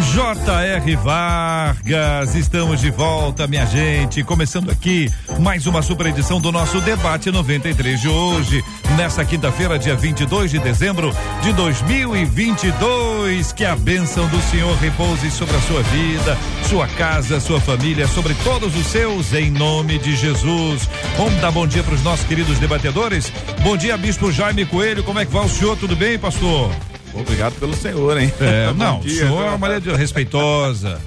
J.R. Vargas, estamos de volta, minha gente. Começando aqui mais uma super edição do nosso Debate 93 de hoje, nessa quinta-feira, dia 22 de dezembro de 2022. Que a bênção do Senhor repouse sobre a sua vida, sua casa, sua família, sobre todos os seus, em nome de Jesus. Vamos dar bom dia para os nossos queridos debatedores. Bom dia, Bispo Jaime Coelho. Como é que vai o senhor? Tudo bem, pastor? Obrigado pelo senhor, hein? É, não, dia, o senhor é uma maneira respeitosa.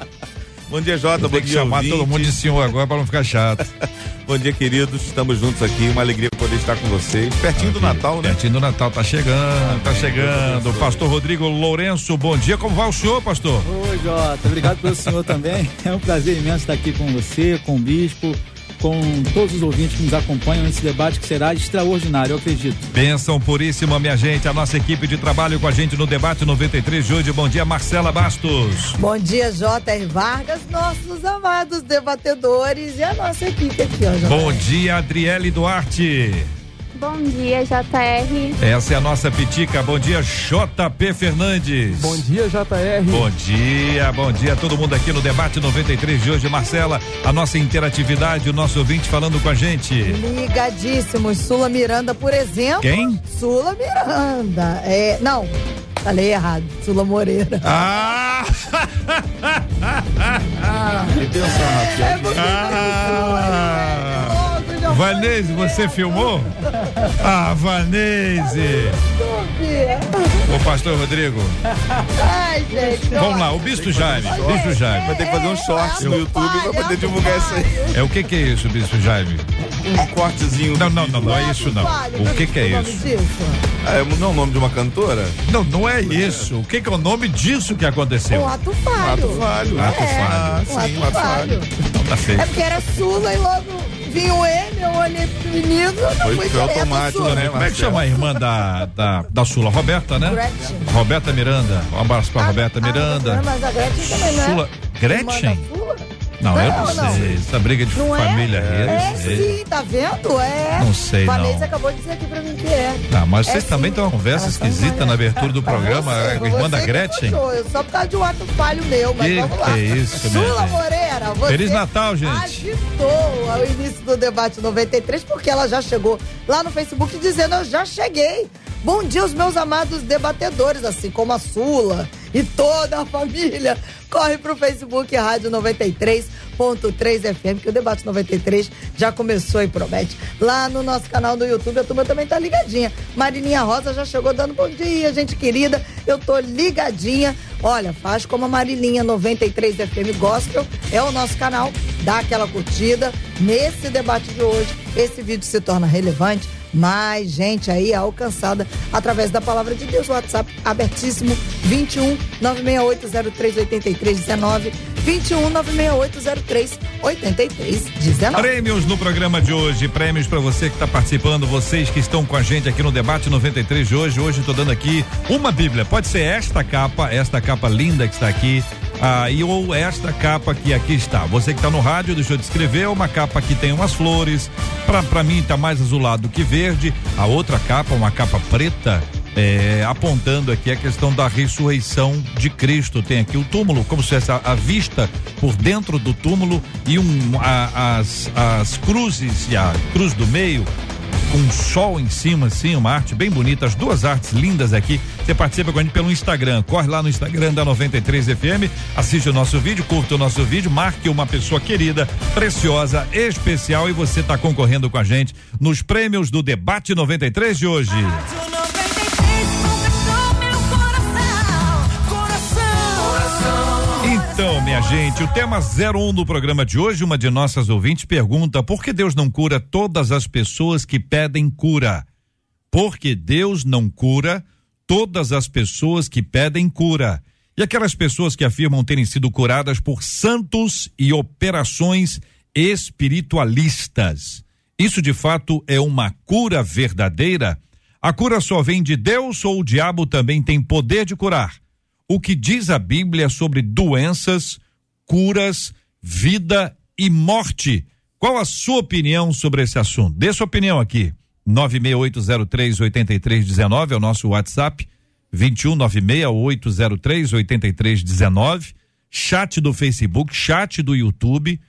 Bom dia, Jota. Bom dia, chamar ouvinte. todo mundo de senhor agora para não ficar chato. Bom dia, queridos. Estamos juntos aqui. Uma alegria poder estar com vocês. Pertinho do Natal, né? Pertinho do Natal. Tá chegando, tá chegando. Pastor Rodrigo Lourenço, bom dia. Como vai o senhor, pastor? Oi, Jota. Obrigado pelo senhor também. É um prazer imenso estar aqui com você, com o bispo com todos os ouvintes que nos acompanham nesse debate que será extraordinário, eu acredito. Benção puríssima, minha gente. A nossa equipe de trabalho com a gente no debate 93 de hoje. Bom dia, Marcela Bastos. Bom dia, J.R. Vargas, nossos amados debatedores e a nossa equipe aqui, ó. Bom dia, Adriele Duarte. Bom dia, JR. Essa é a nossa pitica. Bom dia, JP Fernandes. Bom dia, JR. Bom dia, bom dia. Todo mundo aqui no debate 93 de hoje. Marcela, a nossa interatividade, o nosso ouvinte falando com a gente. Ligadíssimos. Sula Miranda, por exemplo. Quem? Sula Miranda. É, não, falei errado. Sula Moreira. Ah! que pensar, é porque ah. Vanese, você filmou? Ah, Vanese. Ô, pastor Rodrigo. Ai, gente. Vamos lá, o Bispo Jaime. Bispo Jaime. Vai ter que fazer um short no YouTube pra poder divulgar isso aí. É o que que é isso, Bispo Jaime? Um cortezinho. Não, não, não, não é isso não. O que que é isso? É, não é o nome de uma cantora? Não, não é isso. O que que é o nome disso que aconteceu? O ato falho. Ato falho. Ato falho. Ah, sim, ato falho. Não tá feio. É porque era Sula e logo vinha o M, eu olhei pro menino, não Foi, fui foi automático, né? Como é que chama a irmã da, da, da Sula? Roberta, né? Gretchen. Roberta Miranda. Um abraço pra Roberta Miranda. Ah, mas a Gretchen também, né? Sula. Gretchen? Não, eu não, Não, sei. Essa briga de Não família é? eu É não sei. sim, tá vendo? É. Não sei, Vanessa não. acabou de dizer aqui pra mim que é. Tá, mas É vocês também sim. têm uma conversa Elas esquisita na abertura do programa, você, a irmã da Gretchen. puxou, eu só por causa de um ato falho meu, mas Que vamos lá. que é isso, Sula gente? Moreira, você Feliz Natal, gente. agitou o início do debate 93, porque ela já chegou lá no Facebook dizendo, eu já cheguei. Bom dia, os meus amados debatedores, assim como a Sula e toda a família. Corre pro Facebook Rádio 93.3 FM, que o debate 93 já começou e promete. Lá no nosso canal do YouTube, a turma também tá ligadinha. Marininha Rosa já chegou dando bom dia, gente querida. Eu tô ligadinha. Olha, faz como a Marilinha 93 FM Gospel, é o nosso canal. Dá aquela curtida. Nesse debate de hoje, esse vídeo se torna relevante mais gente aí alcançada através da palavra de Deus. WhatsApp abertíssimo 21 96803 8319 21 96803 8319. Prêmios no programa de hoje, prêmios para você que está participando, vocês que estão com a gente aqui no debate 93 de hoje. Hoje estou dando aqui uma Bíblia. Pode ser esta capa, esta capa linda que está aqui. Ah, e ou esta capa que aqui está. Você que está no rádio, deixa eu descrever, uma capa que tem umas flores. Para mim está mais azulado que verde. A outra capa, uma capa preta, é, apontando aqui a questão da ressurreição de Cristo. Tem aqui o túmulo, como se fosse a, a vista por dentro do túmulo e um, a- as, as cruzes e a cruz do meio. Com um sol em cima, assim, uma arte bem bonita, as duas artes lindas aqui. Você participa com a gente pelo Instagram. Corre lá no Instagram da 93FM, assiste o nosso vídeo, curta o nosso vídeo, marque uma pessoa querida, preciosa, especial e você está concorrendo com a gente nos prêmios do Debate 93 de hoje. Gente, o tema 01 do programa de hoje, uma de nossas ouvintes pergunta por que Deus não cura todas as pessoas que pedem cura? porque Deus não cura todas as pessoas que pedem cura. E aquelas pessoas que afirmam terem sido curadas por santos e operações espiritualistas. Isso de fato é uma cura verdadeira? A cura só vem de Deus ou o diabo também tem poder de curar? O que diz a Bíblia sobre doenças, curas, vida e morte? Qual a sua opinião sobre esse assunto? Dê sua opinião aqui. 968038319 é o nosso WhatsApp. 21968038319. Chat do Facebook, chat do YouTube.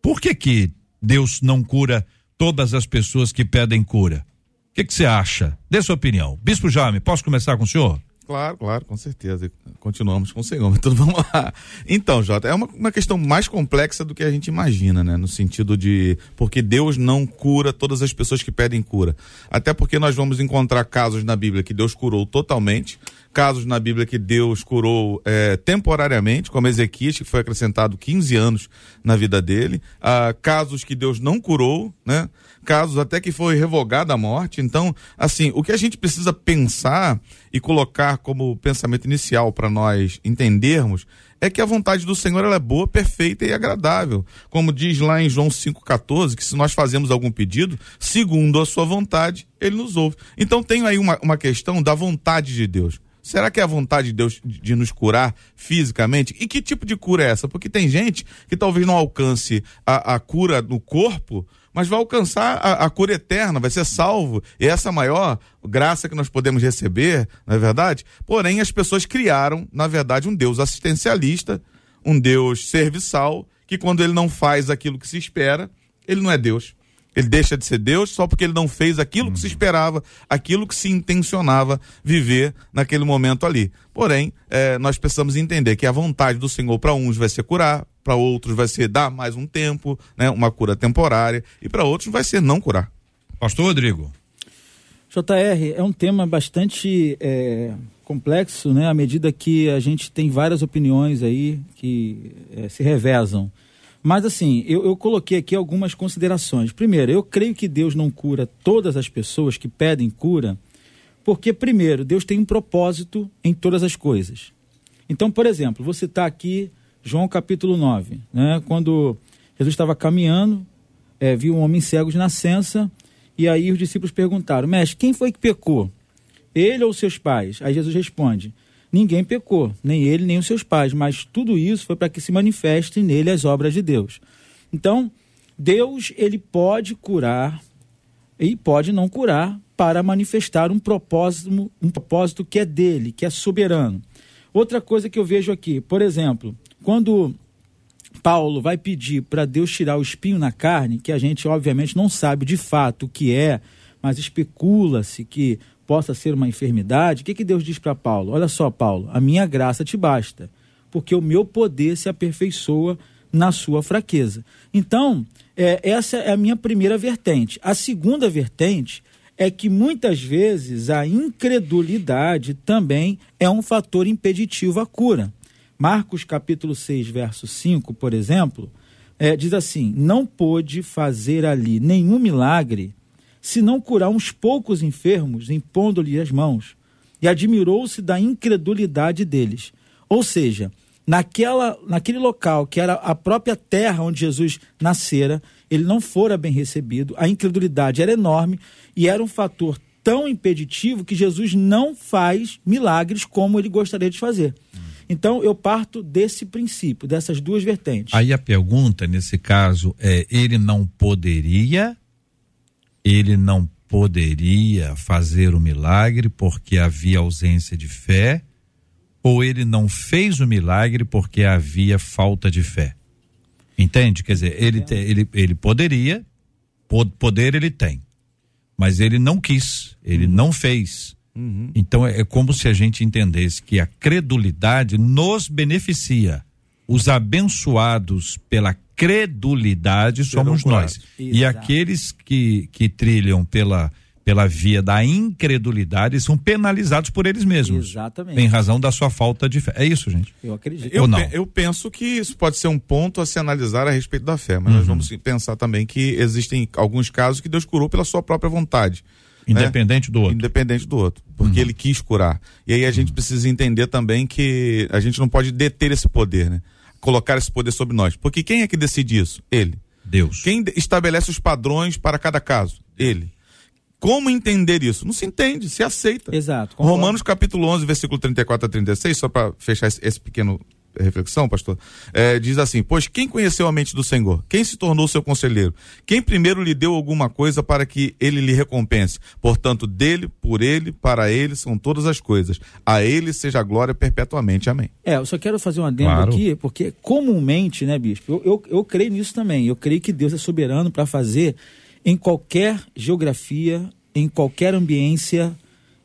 Por que que Deus não cura todas as pessoas que pedem cura? O que você acha? Dê sua opinião. Bispo Jaime, posso começar com o senhor? Claro, claro, com certeza. Continuamos com o Senhor, mas tudo vamos lá. Então, Jota, é uma, uma questão mais complexa do que a gente imagina, né? No sentido de. Porque Deus não cura todas as pessoas que pedem cura. Até porque nós vamos encontrar casos na Bíblia que Deus curou totalmente, casos na Bíblia que Deus curou é, temporariamente, como Ezequias, que foi acrescentado 15 anos na vida dele, ah, casos que Deus não curou, né? casos até que foi revogada a morte. Então, assim, o que a gente precisa pensar e colocar como pensamento inicial para nós entendermos é que a vontade do Senhor ela é boa, perfeita e agradável. Como diz lá em João 5,14, que se nós fazemos algum pedido, segundo a sua vontade, ele nos ouve. Então tem aí uma, uma questão da vontade de Deus. Será que é a vontade de Deus de nos curar fisicamente? E que tipo de cura é essa? Porque tem gente que talvez não alcance a, a cura no corpo, mas vai alcançar a, a, cura eterna, vai ser salvo. E essa é maior graça que nós podemos receber, não é verdade? Porém, as pessoas criaram, na verdade, um Deus assistencialista, um Deus serviçal, que quando ele não faz aquilo que se espera, ele não é Deus. Ele deixa de ser Deus só porque ele não fez aquilo que se esperava, aquilo que se intencionava viver naquele momento ali. Porém, é, nós precisamos entender que a vontade do Senhor para uns vai ser curar, para outros vai ser dar mais um tempo, né, uma cura temporária, e para outros vai ser não curar. Pastor Rodrigo. JR, é um tema bastante é, complexo, né? À medida que a gente tem várias opiniões aí que é, se revezam. Mas assim, eu, eu coloquei aqui algumas considerações. Primeiro, eu creio que Deus não cura todas as pessoas que pedem cura, porque, primeiro, Deus tem um propósito em todas as coisas. Então, por exemplo, você está aqui, João capítulo 9, né? quando Jesus estava caminhando, é, viu um homem cego de nascença, e aí os discípulos perguntaram: Mestre, quem foi que pecou? Ele ou seus pais? Aí Jesus responde: ninguém pecou, nem ele, nem os seus pais, mas tudo isso foi para que se manifestem nele as obras de Deus. Então, Deus, ele pode curar e pode não curar para manifestar um propósito, um propósito que é dele, que é soberano. Outra coisa que eu vejo aqui, por exemplo, quando Paulo vai pedir para Deus tirar o espinho na carne, que a gente obviamente não sabe de fato o que é, mas especula-se que possa ser uma enfermidade, o que, que Deus diz para Paulo? Olha só, Paulo, a minha graça te basta, porque o meu poder se aperfeiçoa na sua fraqueza. Então, é, essa é a minha primeira vertente. A segunda vertente é que muitas vezes a incredulidade também é um fator impeditivo à cura. Marcos capítulo 6, verso 5, por exemplo, é, diz assim: Não pôde fazer ali nenhum milagre se não curar uns poucos enfermos, impondo-lhe as mãos. E admirou-se da incredulidade deles. Ou seja, naquela, naquele local que era a própria terra onde Jesus nascera, ele não fora bem recebido, a incredulidade era enorme e era um fator tão impeditivo que Jesus não faz milagres como ele gostaria de fazer. Então eu parto desse princípio, dessas duas vertentes. Aí a pergunta nesse caso é: ele não poderia ele não poderia fazer o milagre porque havia ausência de fé, ou ele não fez o milagre porque havia falta de fé. Entende? Quer dizer, ele, te, ele, ele poderia, poder ele tem, mas ele não quis, ele uhum. não fez. Uhum. Então é, é como se a gente entendesse que a credulidade nos beneficia. Os abençoados pela credulidade somos nós. Exato. E aqueles que, que trilham pela, pela via da incredulidade são penalizados por eles mesmos. Exatamente. Em razão da sua falta de fé. É isso, gente? Eu acredito. Eu, não? eu penso que isso pode ser um ponto a se analisar a respeito da fé, mas uhum. nós vamos pensar também que existem alguns casos que Deus curou pela sua própria vontade. Independente né? do outro. Independente do outro. Porque uhum. ele quis curar. E aí a gente uhum. precisa entender também que a gente não pode deter esse poder, né? Colocar esse poder sobre nós. Porque quem é que decide isso? Ele. Deus. Quem estabelece os padrões para cada caso? Ele. Como entender isso? Não se entende, se aceita. Exato. Concordo. Romanos capítulo 11, versículo 34 a 36, só para fechar esse, esse pequeno reflexão, pastor, é, diz assim: Pois quem conheceu a mente do Senhor? Quem se tornou seu conselheiro? Quem primeiro lhe deu alguma coisa para que ele lhe recompense? Portanto, dele, por ele, para ele são todas as coisas. A ele seja a glória perpetuamente. Amém. É, eu só quero fazer um adendo claro. aqui, porque comumente, né, bispo, eu, eu, eu creio nisso também. Eu creio que Deus é soberano para fazer em qualquer geografia, em qualquer ambiência,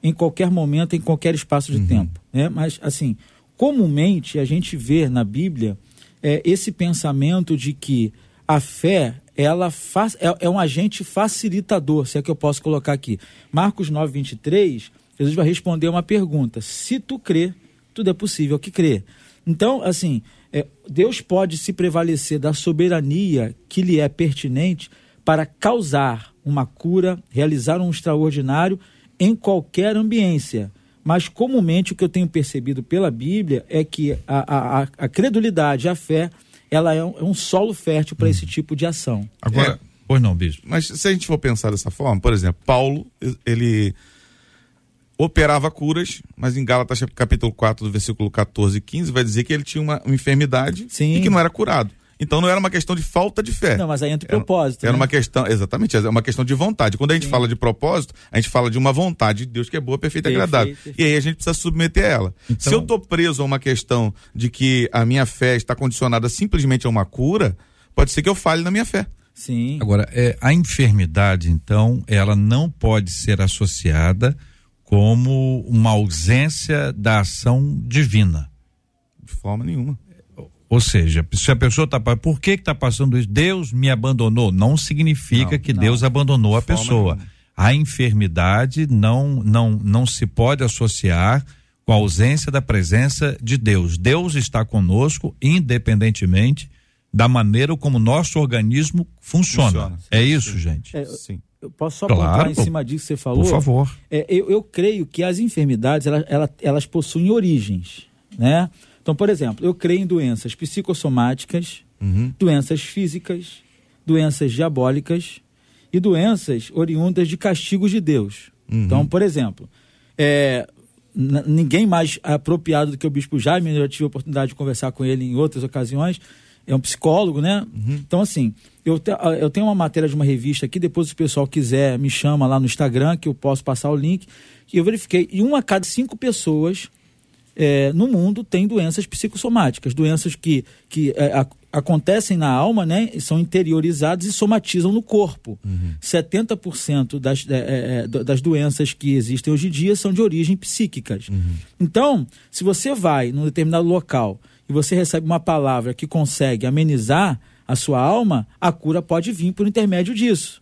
em qualquer momento, em qualquer espaço de uhum. tempo. Né? Mas, assim, comumente a gente vê na Bíblia é, esse pensamento de que a fé ela faz, é, é, um agente facilitador, se é que eu posso colocar aqui. Marcos 9, 23, Jesus vai responder uma pergunta: se tu crê, tudo é possível que crê. Então, assim, é, Deus pode se prevalecer da soberania que lhe é pertinente para causar uma cura, realizar um extraordinário em qualquer ambiência. Mas comumente o que eu tenho percebido pela Bíblia é que a, a, a credulidade, a fé, ela é um, é um solo fértil para hum. esse tipo de ação. Agora, é, pois não, bispo. Mas se a gente for pensar dessa forma, por exemplo, Paulo, ele operava curas, mas em Gálatas capítulo 4, do versículo 14 e 15, vai dizer que ele tinha uma, uma enfermidade Sim. e que não era curado. Então não era uma questão de falta de fé. Não, mas aí entra o propósito. Era, né? uma questão, exatamente, é uma questão de vontade. Quando a gente Sim. fala de propósito, a gente fala de uma vontade de Deus que é boa, perfeita e agradável. Perfeito. E aí a gente precisa submeter a ela. Então... Se eu estou preso a uma questão de que a minha fé está condicionada simplesmente a uma cura, pode ser que eu fale na minha fé. Sim. Agora, é, a enfermidade, então, ela não pode ser associada como uma ausência da ação divina. De forma nenhuma. Ou seja, se a pessoa está por que está passando isso? Deus me abandonou. Não significa não, que não. Deus abandonou a pessoa. Nenhuma. A enfermidade não, não, não se pode associar com a ausência da presença de Deus. Deus está conosco, independentemente da maneira como nosso organismo funciona. funciona. É isso, sim. gente? É, sim. Eu posso só claro, em cima disso que você falou? Por favor. É, eu, eu creio que as enfermidades elas, elas, elas possuem origens, né? Então, por exemplo, eu creio em doenças psicossomáticas, uhum. doenças físicas, doenças diabólicas e doenças oriundas de castigos de Deus. Uhum. Então, por exemplo, é, ninguém mais apropriado do que o Bispo Jaime, eu já tive a oportunidade de conversar com ele em outras ocasiões, é um psicólogo, né? Uhum. Então, assim, eu, te, eu tenho uma matéria de uma revista aqui, depois se o pessoal quiser, me chama lá no Instagram, que eu posso passar o link, que eu verifiquei, e uma a cada cinco pessoas é, no mundo tem doenças psicossomáticas, doenças que, que é, a, acontecem na alma, né, são interiorizadas e somatizam no corpo. Uhum. 70% das, é, é, é das doenças que existem hoje em dia são de origem psíquicas. Uhum. Então, se você vai num determinado local e você recebe uma palavra que consegue amenizar a sua alma, a cura pode vir por intermédio disso.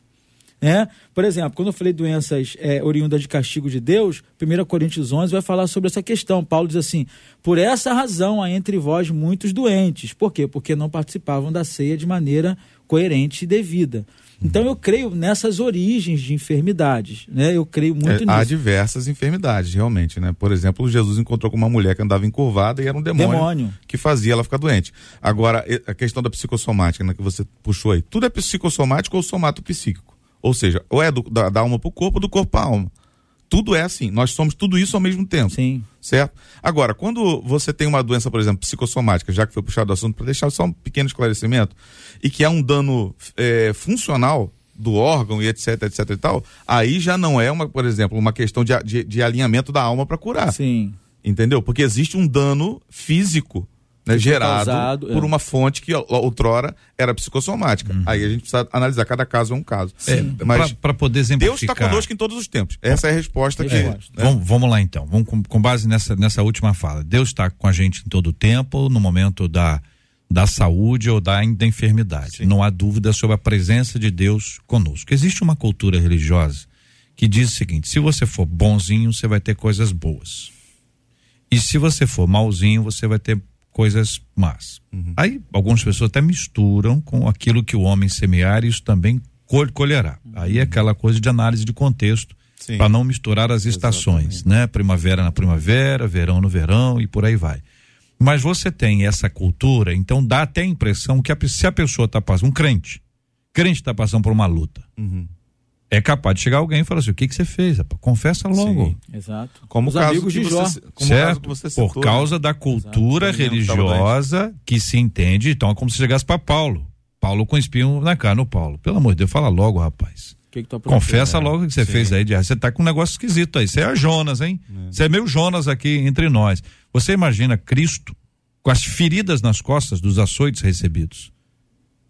Né? Por exemplo, quando eu falei doenças é, oriundas de castigo de Deus, 1 Coríntios 11 vai falar sobre essa questão. Paulo diz assim: Por essa razão há entre vós muitos doentes. Por quê? Porque não participavam da ceia de maneira coerente e devida. Então eu creio nessas origens de enfermidades, né? Eu creio muito é, nisso. Há diversas enfermidades, realmente, né? Por exemplo, Jesus encontrou com uma mulher que andava encurvada e era um demônio, demônio. que fazia ela ficar doente. Agora, a questão da psicossomática, né, que você puxou aí, tudo é psicossomático ou somato psíquico? Ou seja, ou é do, da, da alma para o corpo, ou do corpo para a alma. Tudo é assim. Nós somos tudo isso ao mesmo tempo. Sim. Certo? Agora, quando você tem uma doença, por exemplo, psicossomática, já que foi puxado o assunto, para deixar só um pequeno esclarecimento, e que é um dano é, funcional do órgão e etc, etc e tal, aí já não é, uma, por exemplo, uma questão de, de, de alinhamento da alma para curar. Sim. Entendeu? Porque existe um dano físico né, gerado causado, por é. uma fonte que outrora era psicossomática. Uhum. Aí a gente precisa analisar, cada caso é um caso. É, Mas para poder exemplificar. Deus está conosco em todos os tempos. Essa é a resposta que. É, né? vamos, vamos, lá então. Vamos com, com, base nessa, nessa última fala. Deus está com a gente em todo o tempo, no momento da, da saúde ou da, da enfermidade. Sim. Não há dúvida sobre a presença de Deus conosco. Existe uma cultura religiosa que diz o seguinte: se você for bonzinho, você vai ter coisas boas. E se você for malzinho, você vai ter coisas más. Uhum. Aí algumas pessoas até misturam com aquilo que o homem semear, isso também colherá. Uhum. Aí é aquela coisa de análise de contexto para não misturar as estações, Exatamente. né? Primavera na primavera, verão no verão e por aí vai. Mas você tem essa cultura, então dá até a impressão que a, se a pessoa está passando, um crente, crente está passando por uma luta. Uhum. É capaz de chegar alguém e falar assim: o que, que você fez? Confessa logo. Sim, exato. Como Os o caso de Jó. Você, certo? Você citou, por causa né? da cultura exato. religiosa que se entende. Então é como se chegasse para Paulo. Paulo com espinho na cara no Paulo. Pelo amor de Deus, fala logo, rapaz. Que que Confessa logo o que você Sim. fez aí de Você tá com um negócio esquisito aí. Você é Jonas, hein? É. Você é. é meio Jonas aqui entre nós. Você imagina Cristo com as feridas nas costas dos açoites recebidos.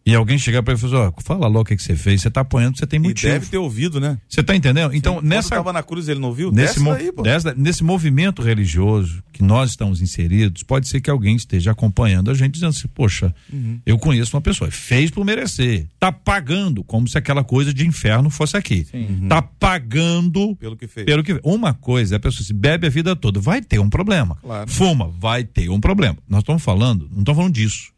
E alguém chegar para ele e falar, ó, fala logo o que, que você fez, você tá apanhando, você tem motivo. E deve ter ouvido, né? Você tá entendendo? Então, Sim. nessa. Quando na cruz ele não viu? Nesse, mo daí, dessa, nesse movimento religioso que nós estamos inseridos, pode ser que alguém esteja acompanhando a gente dizendo assim, poxa, uhum. eu conheço uma pessoa, fez por merecer, tá pagando, como se aquela coisa de inferno fosse aqui. Uhum. Tá pagando pelo que fez. Pelo que Uma coisa, a pessoa se bebe a vida toda, vai ter um problema. Claro. Fuma, vai ter um problema. Nós estamos falando, não estamos falando disso?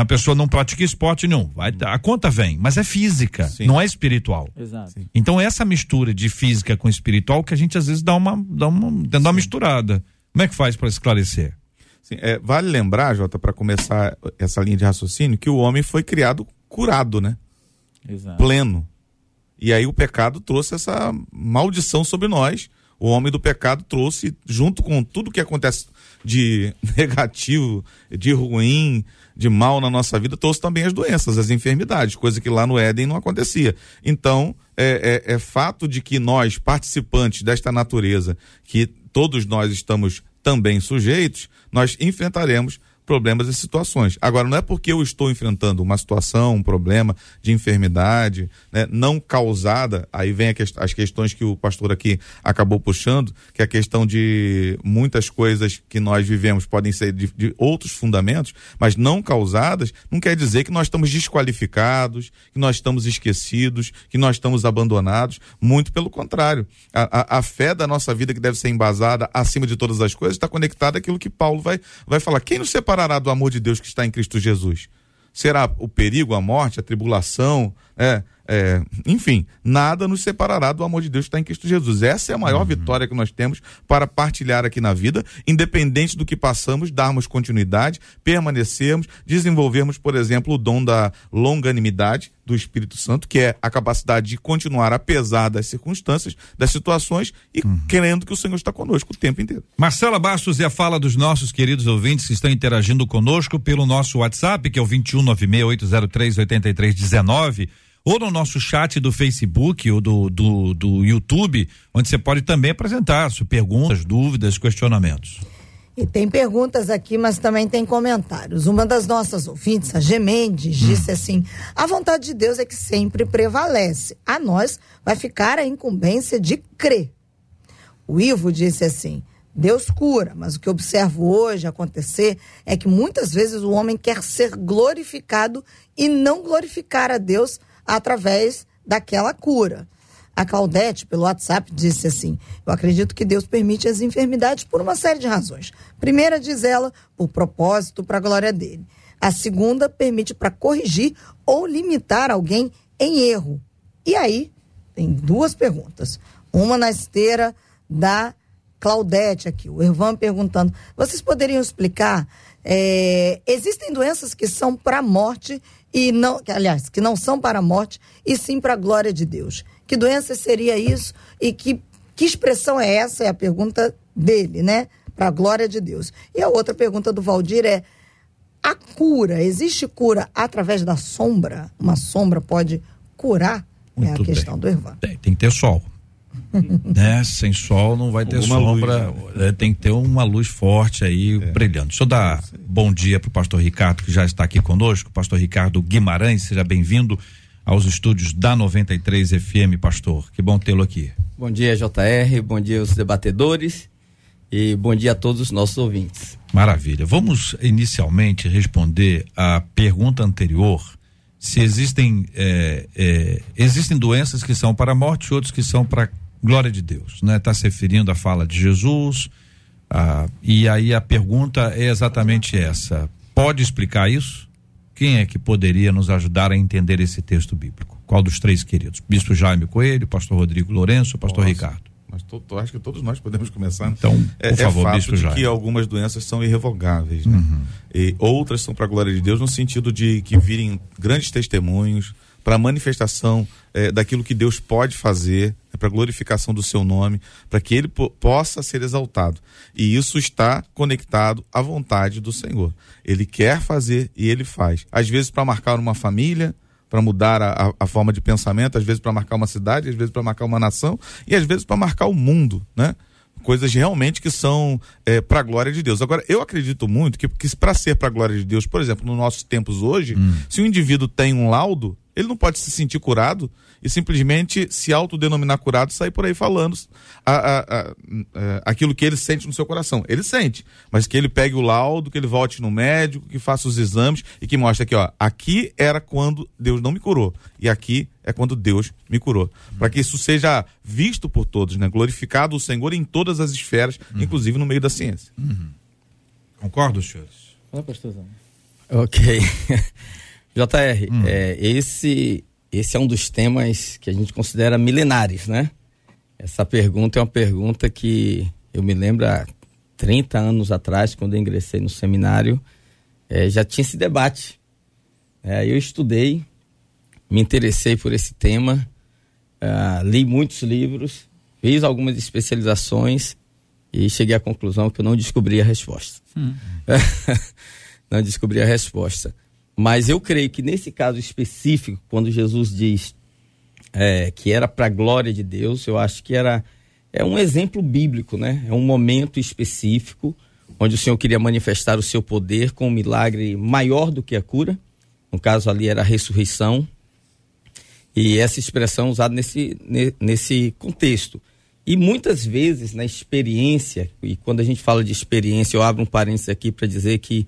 A pessoa não pratica esporte nenhum. Vai, a conta vem, mas é física, Sim. não é espiritual. Exato. Sim. Então essa mistura de física com espiritual que a gente às vezes dá uma, dá uma, dá uma misturada. Como é que faz para esclarecer? Sim, é, vale lembrar, Jota, para começar essa linha de raciocínio, que o homem foi criado curado, né? Exato. Pleno. E aí o pecado trouxe essa maldição sobre nós. O homem do pecado trouxe, junto com tudo que acontece de negativo, de ruim, de mal na nossa vida, trouxe também as doenças, as enfermidades, coisa que lá no Éden não acontecia. Então, é, é, é fato de que nós, participantes desta natureza, que todos nós estamos também sujeitos, nós enfrentaremos problemas e situações. Agora, não é porque eu estou enfrentando uma situação, um problema de enfermidade, né, não causada, aí vem que, as questões que o pastor aqui acabou puxando, que é a questão de muitas coisas que nós vivemos podem ser de, de outros fundamentos, mas não causadas, não quer dizer que nós estamos desqualificados, que nós estamos esquecidos, que nós estamos abandonados, muito pelo contrário. A, a, a fé da nossa vida que deve ser embasada acima de todas as coisas está conectada àquilo que Paulo vai, vai falar. Quem nos separa separará do amor de Deus que está em Cristo Jesus? Será o perigo, a morte, a tribulação, é, é, enfim, nada nos separará do amor de Deus que está em Cristo Jesus. Essa é a maior uhum. vitória que nós temos para partilhar aqui na vida, independente do que passamos, darmos continuidade, permanecermos, desenvolvermos, por exemplo, o dom da longanimidade do Espírito Santo, que é a capacidade de continuar apesar das circunstâncias, das situações e uhum. querendo que o Senhor está conosco o tempo inteiro. Marcela Bastos é a fala dos nossos queridos ouvintes que estão interagindo conosco pelo nosso WhatsApp, que é o 21968038319 ou no nosso chat do Facebook ou do, do, do YouTube, onde você pode também apresentar suas perguntas, dúvidas, questionamentos. E tem perguntas aqui, mas também tem comentários. Uma das nossas ouvintes, a Gemendes, hum. disse assim: a vontade de Deus é que sempre prevalece. A nós vai ficar a incumbência de crer. O Ivo disse assim: Deus cura, mas o que observo hoje acontecer é que muitas vezes o homem quer ser glorificado e não glorificar a Deus através daquela cura. A Claudete, pelo WhatsApp, disse assim: Eu acredito que Deus permite as enfermidades por uma série de razões. Primeira, diz ela, por propósito, para a glória dele. A segunda, permite para corrigir ou limitar alguém em erro. E aí, tem duas perguntas. Uma na esteira da Claudete aqui, o Ervan perguntando: vocês poderiam explicar? É, existem doenças que são para a morte e não, aliás, que não são para a morte, e sim para a glória de Deus. Que doença seria isso e que, que expressão é essa? É a pergunta dele, né? Para a glória de Deus. E a outra pergunta do Valdir é: a cura, existe cura através da sombra? Uma sombra pode curar? Muito é a questão bem. do Ervan. Tem, tem que ter sol. Né? Sem sol não vai ter Alguma sombra, luz, né? tem que ter uma luz forte aí é. brilhando. Deixa eu dar bom dia para o pastor Ricardo, que já está aqui conosco. Pastor Ricardo Guimarães, seja bem-vindo aos estúdios da 93 FM, pastor. Que bom tê-lo aqui. Bom dia, JR, bom dia aos debatedores e bom dia a todos os nossos ouvintes. Maravilha. Vamos inicialmente responder a pergunta anterior se existem é, é, existem doenças que são para a morte e outras que são para glória de Deus, né? Está se referindo à fala de Jesus, ah, e aí a pergunta é exatamente essa: pode explicar isso? Quem é que poderia nos ajudar a entender esse texto bíblico? Qual dos três queridos? Bispo Jaime Coelho, pastor Rodrigo Lourenço, pastor Nossa. Ricardo. Mas to, to, acho que todos nós podemos começar. Então, é, por favor, é fato Bispo de Jaime. que algumas doenças são irrevogáveis, né? E outras são para a glória de Deus no sentido de que virem grandes testemunhos para manifestação eh, daquilo que Deus pode fazer, para glorificação do seu nome, para que ele po possa ser exaltado. E isso está conectado à vontade do Senhor. Ele quer fazer e ele faz. Às vezes para marcar uma família, para mudar a, a, a, forma de pensamento, às vezes para marcar uma cidade, às vezes para marcar uma nação e às vezes para marcar o mundo, né? Coisas realmente que são é, para a glória de Deus. Agora, eu acredito muito que, que para ser para a glória de Deus, por exemplo, nos nossos tempos hoje, hum. se um indivíduo tem um laudo, ele não pode se sentir curado e simplesmente se autodenominar curado e sair por aí falando a, a, a, aquilo que ele sente no seu coração. Ele sente, mas que ele pegue o laudo, que ele volte no médico, que faça os exames e que mostre aqui, ó, aqui era quando Deus não me curou e aqui é quando Deus me curou. Uhum. Para que isso seja visto por todos, né? Glorificado o Senhor em todas as esferas, uhum. inclusive no meio da ciência. Uhum. Concordo, senhores? Fala, pastorzão. Ok. JR, hum. é, esse, esse é um dos temas que a gente considera milenares, né? Essa pergunta é uma pergunta que eu me lembro há 30 anos atrás, quando eu ingressei no seminário, é, já tinha esse debate. É, eu estudei, me interessei por esse tema, uh, li muitos livros, fiz algumas especializações e cheguei à conclusão que eu não descobri a resposta. Hum. não descobri a resposta. Mas eu creio que nesse caso específico, quando Jesus diz é, que era para a glória de Deus, eu acho que era é um exemplo bíblico, né? É um momento específico onde o Senhor queria manifestar o seu poder com um milagre maior do que a cura. No caso ali era a ressurreição. E essa expressão usada nesse, nesse contexto. E muitas vezes na experiência, e quando a gente fala de experiência, eu abro um parênteses aqui para dizer que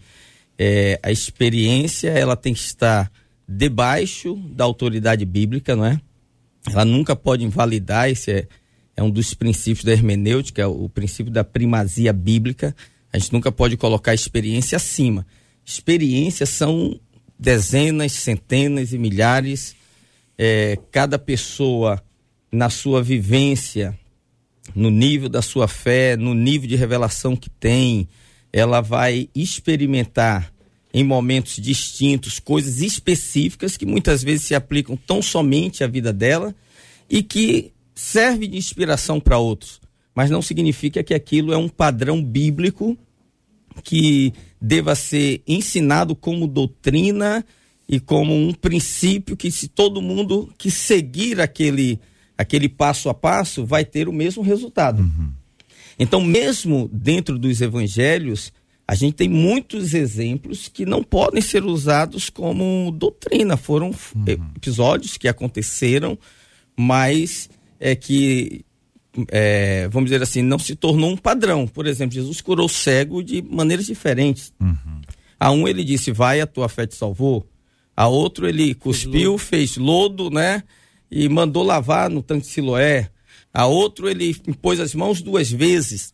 é, a experiência ela tem que estar debaixo da autoridade bíblica, não é? Ela nunca pode invalidar, esse é, é um dos princípios da hermenêutica, é o princípio da primazia bíblica. A gente nunca pode colocar a experiência acima. Experiências são dezenas, centenas e milhares. É, cada pessoa na sua vivência, no nível da sua fé, no nível de revelação que tem, ela vai experimentar em momentos distintos coisas específicas que muitas vezes se aplicam tão somente à vida dela e que serve de inspiração para outros, mas não significa que aquilo é um padrão bíblico que deva ser ensinado como doutrina e como um princípio que se todo mundo que seguir aquele aquele passo a passo vai ter o mesmo resultado. Uhum. Então, mesmo dentro dos evangelhos, a gente tem muitos exemplos que não podem ser usados como doutrina. Foram uhum. episódios que aconteceram, mas é que, é, vamos dizer assim, não se tornou um padrão. Por exemplo, Jesus curou cego de maneiras diferentes. Uhum. A um ele disse, vai, a tua fé te salvou. A outro ele cuspiu, fez lodo, né? E mandou lavar no tanque de Siloé. A outro ele impôs as mãos duas vezes.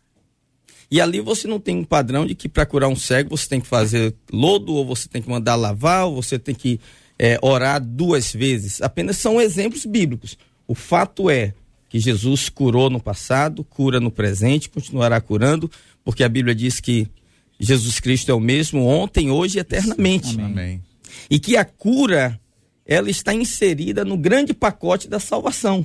E ali você não tem um padrão de que para curar um cego você tem que fazer lodo, ou você tem que mandar lavar, ou você tem que é, orar duas vezes. Apenas são exemplos bíblicos. O fato é que Jesus curou no passado, cura no presente, continuará curando, porque a Bíblia diz que Jesus Cristo é o mesmo ontem, hoje e eternamente. Amém. E que a cura ela está inserida no grande pacote da salvação.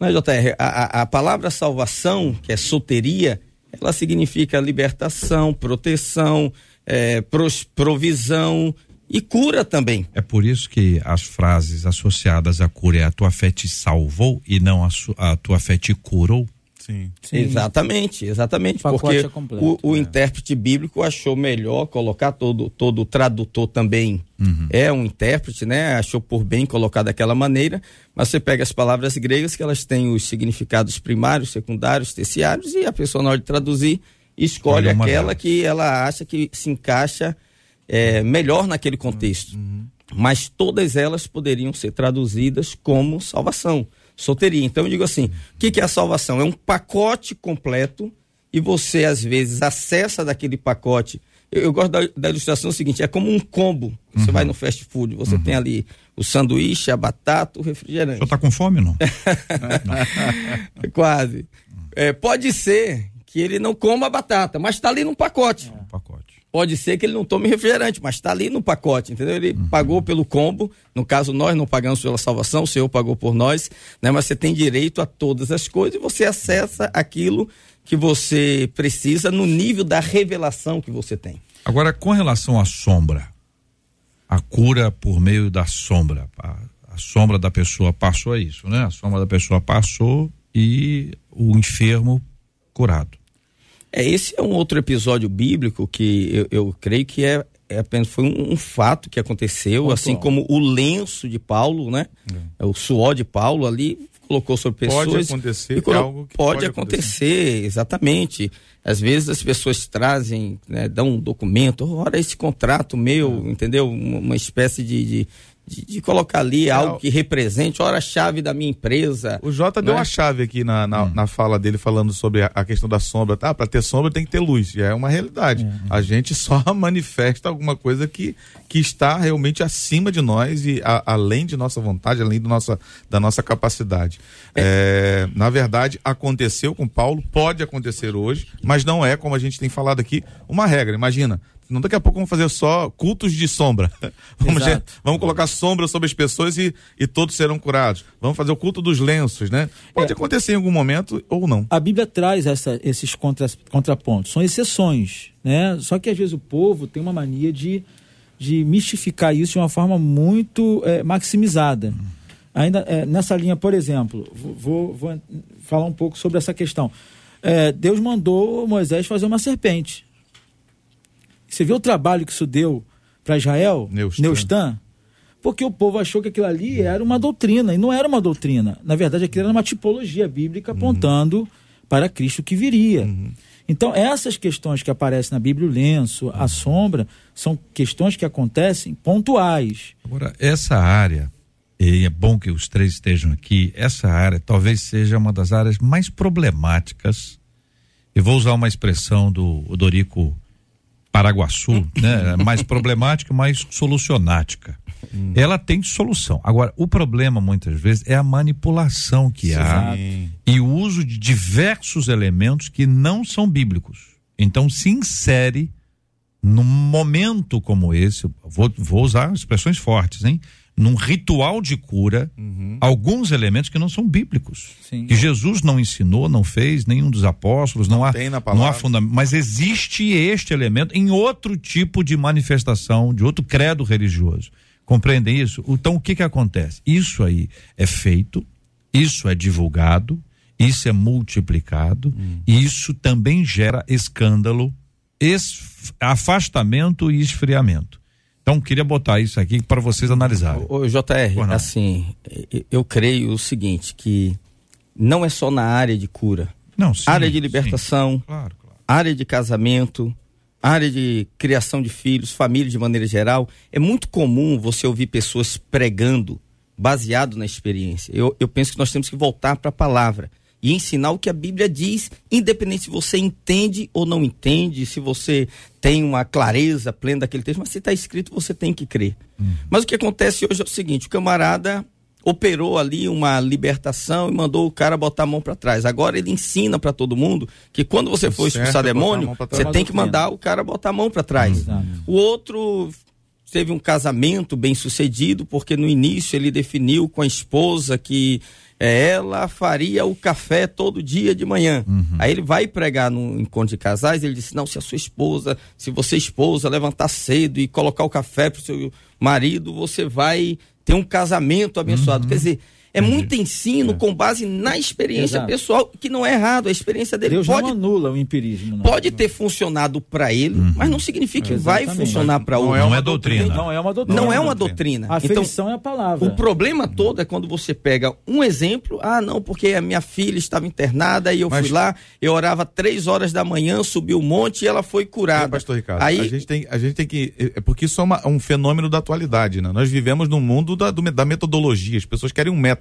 Não é, JR? A, a, a palavra salvação, que é soteria, ela significa libertação, proteção, é, pros, provisão e cura também. É por isso que as frases associadas à cura é a tua fé te salvou e não a, a tua fé te curou? Sim. Sim. Exatamente, exatamente. O porque é completo, o, o é. intérprete bíblico achou melhor colocar todo, todo o tradutor também uhum. é um intérprete, né? Achou por bem colocar daquela maneira. Mas você pega as palavras gregas que elas têm os significados primários, secundários, terciários, e a pessoa, na hora de traduzir, escolhe aquela delas. que ela acha que se encaixa é, melhor naquele contexto. Uhum. Mas todas elas poderiam ser traduzidas como salvação solteria. Então eu digo assim: o que, que é a salvação? É um pacote completo e você às vezes acessa daquele pacote Eu, eu gosto da, da, ilustração seguinte: é como um combo. Você uhum. vai no fast food, você uhum. tem ali o sanduíche, a batata, o refrigerante. Você tá com fome, não? Quase. É, pode ser que ele não coma a batata, mas está ali no pacote. É. pacote. Pode ser que ele não tome refrigerante, mas está ali no pacote, entendeu? Ele uhum. pagou pelo combo. No caso, nós não pagamos pela salvação, o Senhor pagou por nós, né? Mas você tem direito a todas as coisas e você acessa aquilo que você precisa no nível da revelação que você tem. Agora, com relação à sombra, a cura por meio da sombra, a, a sombra da pessoa passou a isso, né? A sombra da pessoa passou e o enfermo curado. É, esse é um outro episódio bíblico que eu, eu creio que é, é apenas foi um, um, fato que aconteceu, Pontual. assim como o lenço de Paulo, né? É. O suor de Paulo ali colocou sobre pessoas. Pode acontecer, é algo que pode, pode acontecer, acontecer, exatamente. Às vezes as pessoas trazem, né, dão um documento, ora esse contrato meu, é. entendeu? Uma, uma espécie de, de de, de colocar ali é, algo que represente, ora a chave da minha empresa. O Jota deu a chave aqui na, na, hum. na, fala dele falando sobre a, a questão da sombra. Tá, para ter sombra tem que ter luz, já é uma realidade. Hum. A gente só manifesta alguma coisa que, que está realmente acima de nós e a, além de nossa vontade, além do nossa, da nossa capacidade. É. É, na verdade, aconteceu com Paulo, pode acontecer hoje, mas não é, como a gente tem falado aqui, uma regra. Imagina, não daqui a pouco vamos fazer só cultos de sombra. Vamos, vamos colocar sombra sobre as pessoas e, e todos serão curados. Vamos fazer o culto dos lenços, né? Pode é, acontecer em algum momento ou não. A Bíblia traz essa, esses contra, contrapontos, são exceções, né? Só que às vezes o povo tem uma mania de, de mistificar isso de uma forma muito é, maximizada. Ainda é, nessa linha, por exemplo, vou, vou, falar um pouco sobre essa questão. É, Deus mandou Moisés fazer uma serpente. Você viu o trabalho que isso deu para Israel? Neustan. Neustan? Porque o povo achou que aquilo ali era uma doutrina, e não era uma doutrina. Na verdade, aquilo era uma tipologia bíblica apontando uhum. para Cristo que viria. Uhum. Então, essas questões que aparecem na Bíblia, o lenço, uhum. a sombra, são questões que acontecem pontuais. Agora, essa área, e é bom que os três estejam aqui, essa área talvez seja uma das áreas mais problemáticas. Eu vou usar uma expressão do Dorico Paraguaçu, né? mais problemática, mais solucionática. Hum. Ela tem solução. Agora, o problema muitas vezes é a manipulação que Sim. há e o uso de diversos elementos que não são bíblicos. Então, se insere num momento como esse, vou, vou usar expressões fortes, hein? Num ritual de cura uhum. alguns elementos que não são bíblicos. Sim. Que Jesus não ensinou, não fez, nenhum dos apóstolos, não, não há, não há fundamento. Mas existe este elemento em outro tipo de manifestação, de outro credo religioso. Compreendem isso? Então o que que acontece? Isso aí é feito, isso é divulgado, isso é multiplicado, hum. e isso também gera escândalo, afastamento e esfriamento. Então, queria botar isso aqui para vocês analisarem. O, o JR, assim, eu creio o seguinte, que não é só na área de cura. Não, sim, área de libertação, claro, claro. área de casamento, área de criação de filhos, família de maneira geral. É muito comum você ouvir pessoas pregando baseado na experiência. Eu, eu penso que nós temos que voltar para a palavra e ensinar o que a Bíblia diz, independente se você entende ou não entende, se você tem uma clareza plena daquele texto, mas se está escrito, você tem que crer. Uhum. Mas o que acontece hoje é o seguinte: o camarada operou ali uma libertação e mandou o cara botar a mão para trás. Agora ele ensina para todo mundo que quando você for expulsar demônio, você tem que mandar o cara botar a mão para trás. O outro teve um casamento bem sucedido porque no início ele definiu com a esposa que ela faria o café todo dia de manhã. Uhum. Aí ele vai pregar no encontro de casais, ele disse: Não, se a sua esposa, se você esposa levantar cedo e colocar o café para o seu marido, você vai ter um casamento abençoado. Uhum. Quer dizer, é muito ensino é. com base na experiência Exato. pessoal, que não é errado. A experiência dele Deus pode. Não anula o empirismo. Não. Pode ter funcionado para ele, uhum. mas não significa que vai funcionar para outro. Não é uma doutrina. Não é uma doutrina. Não é uma doutrina. A aferição então, é a palavra. O problema todo é quando você pega um exemplo. Ah, não, porque a minha filha estava internada e eu mas... fui lá, eu orava três horas da manhã, subi o monte e ela foi curada. Pastor Ricardo, Aí... a, gente tem, a gente tem que. É, é porque isso é uma, um fenômeno da atualidade, né? Nós vivemos num mundo da, do, da metodologia. As pessoas querem um método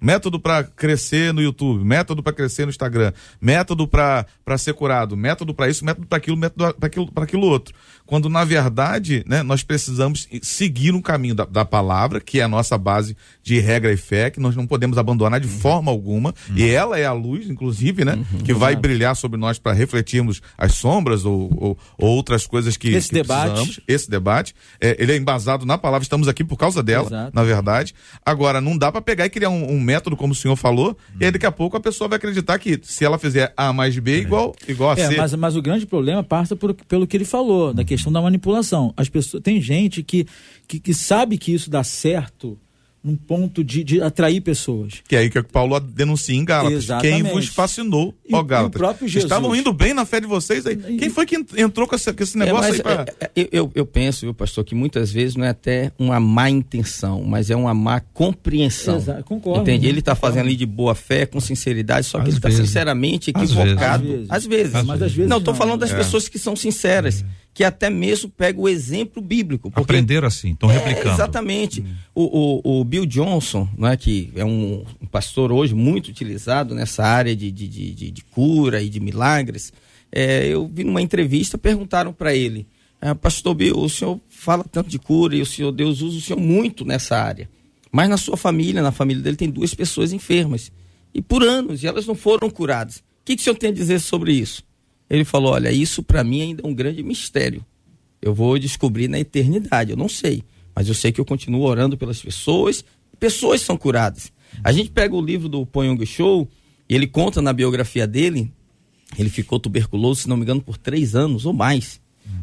método para crescer no YouTube, método para crescer no Instagram, método para ser curado, método para isso, método para aquilo, método para aquilo, aquilo outro. Quando na verdade, né, nós precisamos seguir um caminho da, da, palavra, que é a nossa base de regra e fé, que nós não podemos abandonar de uhum. forma alguma, uhum. e ela é a luz, inclusive, né, uhum. que vai brilhar sobre nós para refletirmos as sombras ou, ou, ou, outras coisas que, esse que debate. precisamos. Esse debate, é, ele é embasado na palavra, estamos aqui por causa dela, Exato. na verdade. Agora, não dá para pegar e criar um, um, método, como o senhor falou, e aí daqui a pouco a pessoa vai acreditar que se ela fizer A mais B, é. igual, igual a é, C. Mas, mas o grande problema passa por, pelo que ele falou, da questão da manipulação. As pessoas, tem gente que, que, que sabe que isso dá certo num ponto de, de atrair pessoas. Que é aí que Paulo denuncia em Gálatas. Exatamente. Quem vos fascinou, ó Gálatas. próprio Jesus. Estavam indo bem na fé de vocês aí. Quem foi que entrou com esse, com esse é, negócio é, aí pra... É, é, eu, eu penso, viu, pastor, que muitas vezes não é até uma má intenção, mas é uma má compreensão. Exato, concordo. Entende? Ele está fazendo ali de boa fé, com sinceridade, só que às ele está sinceramente equivocado. Às vezes. Às vezes. Às vezes. Não, estou falando das pessoas que são sinceras que até mesmo pega o exemplo bíblico. Porque, Aprenderam assim, estão é, replicando. Exatamente. Hum. O, o, o, Bill Johnson, é que é um, um, pastor hoje muito utilizado nessa área de, de, de, de cura e de milagres, é, eu vi numa entrevista, perguntaram para ele, ah, pastor Bill, o senhor fala tanto de cura e o senhor, Deus usa o senhor muito nessa área. Mas na sua família, na família dele, tem duas pessoas enfermas. E por anos, e elas não foram curadas. O que, que o senhor tem a dizer sobre isso? Ele falou: Olha, isso para mim ainda é um grande mistério. Eu vou descobrir na eternidade. Eu não sei, mas eu sei que eu continuo orando pelas pessoas. Pessoas são curadas. A gente pega o livro do Poyong Show e ele conta na biografia dele. Ele ficou tuberculoso, se não me engano, por três anos ou mais,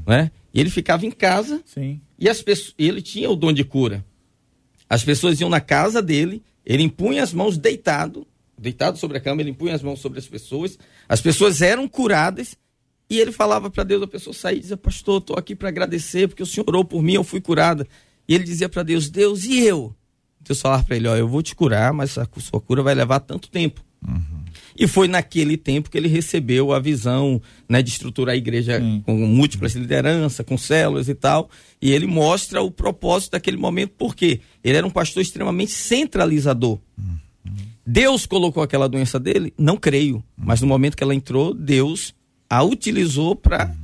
né? E ele ficava em casa. Sim. E as pessoas, ele tinha o dom de cura. As pessoas iam na casa dele, ele impunha as mãos deitado deitado sobre a cama, ele impunha as mãos sobre as pessoas, as pessoas eram curadas e ele falava para Deus, a pessoa saía e dizia, pastor, estou aqui para agradecer porque o senhor orou por mim, eu fui curada. E ele dizia para Deus, Deus, e eu? Deus falava para ele, ó, eu vou te curar, mas a sua cura vai levar tanto tempo. Uhum. E foi naquele tempo que ele recebeu a visão né, de estruturar a igreja com múltiplas lideranças, com células e tal. E ele mostra o propósito daquele momento, porque ele era um pastor extremamente centralizador. Uhum. Deus colocou aquela doença dele? Não creio. Mas no momento que ela entrou, Deus a utilizou para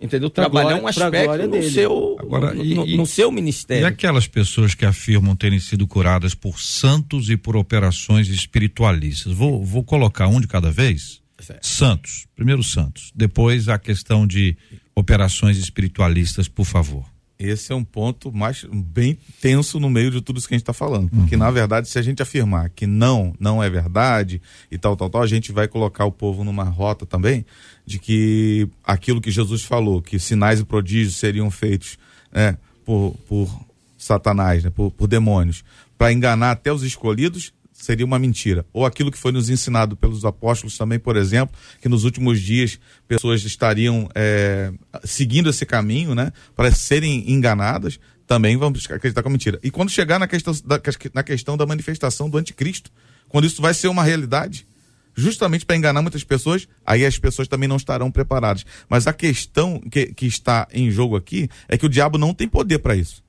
entendeu? Pra trabalhar glória, um aspecto no seu, Agora, no, e, no, seu ministério. E aquelas pessoas que afirmam terem sido curadas por santos e por operações espiritualistas? Vou, vou colocar um de cada vez? Certo. Santos, primeiro Santos, depois a questão de operações espiritualistas, por favor esse é um ponto mais bem tenso no meio de tudo isso que a gente está falando. Porque, uhum. na verdade, se a gente afirmar que não, não é verdade e tal, tal, tal, a gente vai colocar o povo numa rota também de que aquilo que Jesus falou, que sinais e prodígios seriam feitos né, por, por Satanás, né, por, por demônios, para enganar até os escolhidos, seria uma mentira. Ou aquilo que foi nos ensinado pelos apóstolos também, por exemplo, que nos últimos dias pessoas estariam é, seguindo esse caminho, né, para serem enganadas, também vamos acreditar é mentira. E quando chegar na questão da, na questão da manifestação do anticristo, quando isso vai ser uma realidade, justamente para enganar muitas pessoas, aí as pessoas também não estarão preparadas. Mas a questão que, que está em jogo aqui é que o diabo não tem poder para isso.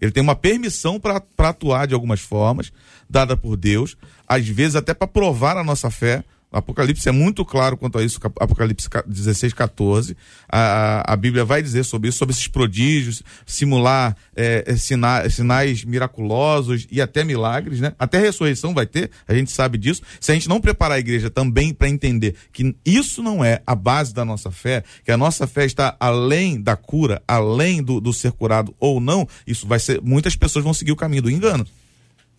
Ele tem uma permissão para atuar de algumas formas, dada por Deus, às vezes até para provar a nossa fé. Apocalipse é muito claro quanto a isso, Apocalipse 16, 14. A, a Bíblia vai dizer sobre isso, sobre esses prodígios, simular é, é sina, sinais miraculosos e até milagres, né? Até ressurreição vai ter, a gente sabe disso. Se a gente não preparar a igreja também para entender que isso não é a base da nossa fé, que a nossa fé está além da cura, além do, do ser curado ou não, isso vai ser. Muitas pessoas vão seguir o caminho do engano.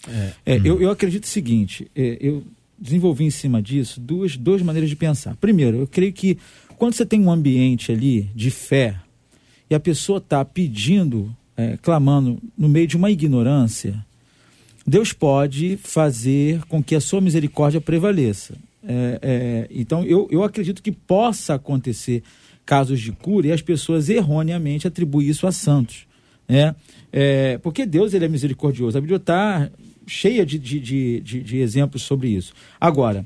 É, é, hum. eu, eu acredito o seguinte, é, eu desenvolvi em cima disso duas, duas maneiras de pensar. Primeiro, eu creio que quando você tem um ambiente ali de fé e a pessoa está pedindo, é, clamando no meio de uma ignorância, Deus pode fazer com que a sua misericórdia prevaleça. É, é, então, eu, eu acredito que possa acontecer casos de cura e as pessoas erroneamente atribuem isso a santos. Né? É, porque Deus ele é misericordioso. A Bíblia está cheia de, de, de, de, exemplos sobre isso. Agora,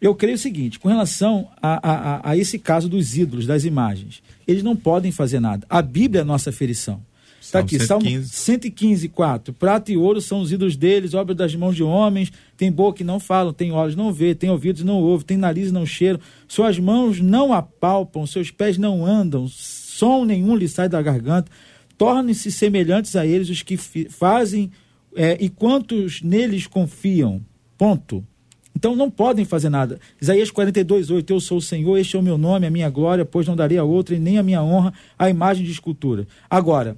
eu creio o seguinte: com relação a, a, a esse caso dos ídolos, das imagens, eles não podem fazer nada. A Bíblia é a nossa ferição. Está aqui, 115. Salmo 115, 4. Prata e ouro são os ídolos deles, obra das mãos de homens. Tem boca e não falam, tem olhos não vê, tem ouvidos não ouvem, tem nariz e não cheiram. Suas mãos não apalpam, seus pés não andam, som nenhum lhe sai da garganta. Tornem-se semelhantes a eles os que fazem é, e quantos neles confiam. Ponto. Então não podem fazer nada. Isaías 42, 8. Eu sou o Senhor, este é o meu nome, a minha glória, pois não darei a outra e nem a minha honra a imagem de escultura. Agora,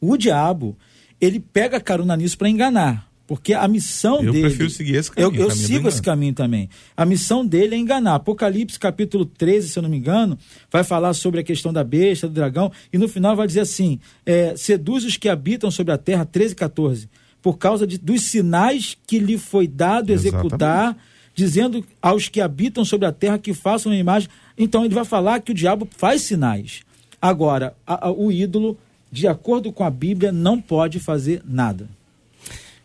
o diabo, ele pega carona nisso para enganar. Porque a missão Eu dele. prefiro seguir esse caminho, Eu, eu caminho do sigo esse caminho também. A missão dele é enganar. Apocalipse capítulo 13, se eu não me engano, vai falar sobre a questão da besta, do dragão, e no final vai dizer assim: é, seduz os que habitam sobre a terra, 13 e 14, por causa de, dos sinais que lhe foi dado executar, dizendo aos que habitam sobre a terra que façam a imagem. Então ele vai falar que o diabo faz sinais. Agora, a- a- o ídolo, de acordo com a Bíblia, não pode fazer nada.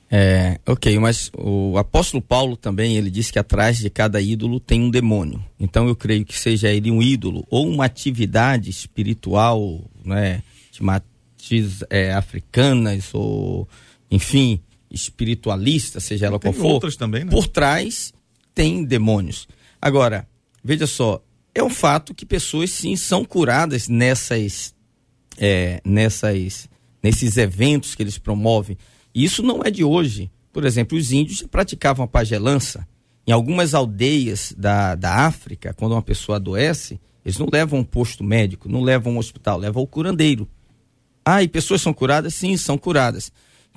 É, ok, mas o apóstolo Paulo também, ele diz que atrás de cada ídolo tem um demônio. Então eu creio que seja ele um ídolo ou uma atividade espiritual, né, de matriz é, africanas ou, enfim, espiritualista, seja ela Tem qual for. outras também, né? Por trás tem demônios. Agora, veja só, é um fato que pessoas sim são curadas nessas é, nessas, nesses eventos que eles promovem. E isso não é de hoje. Por exemplo, os índios já praticavam a pagelança. Em algumas aldeias da, da África, quando uma pessoa adoece, eles não levam um posto médico, não levam um hospital, levam o curandeiro. Ah, e pessoas são curadas? Sim, são curadas.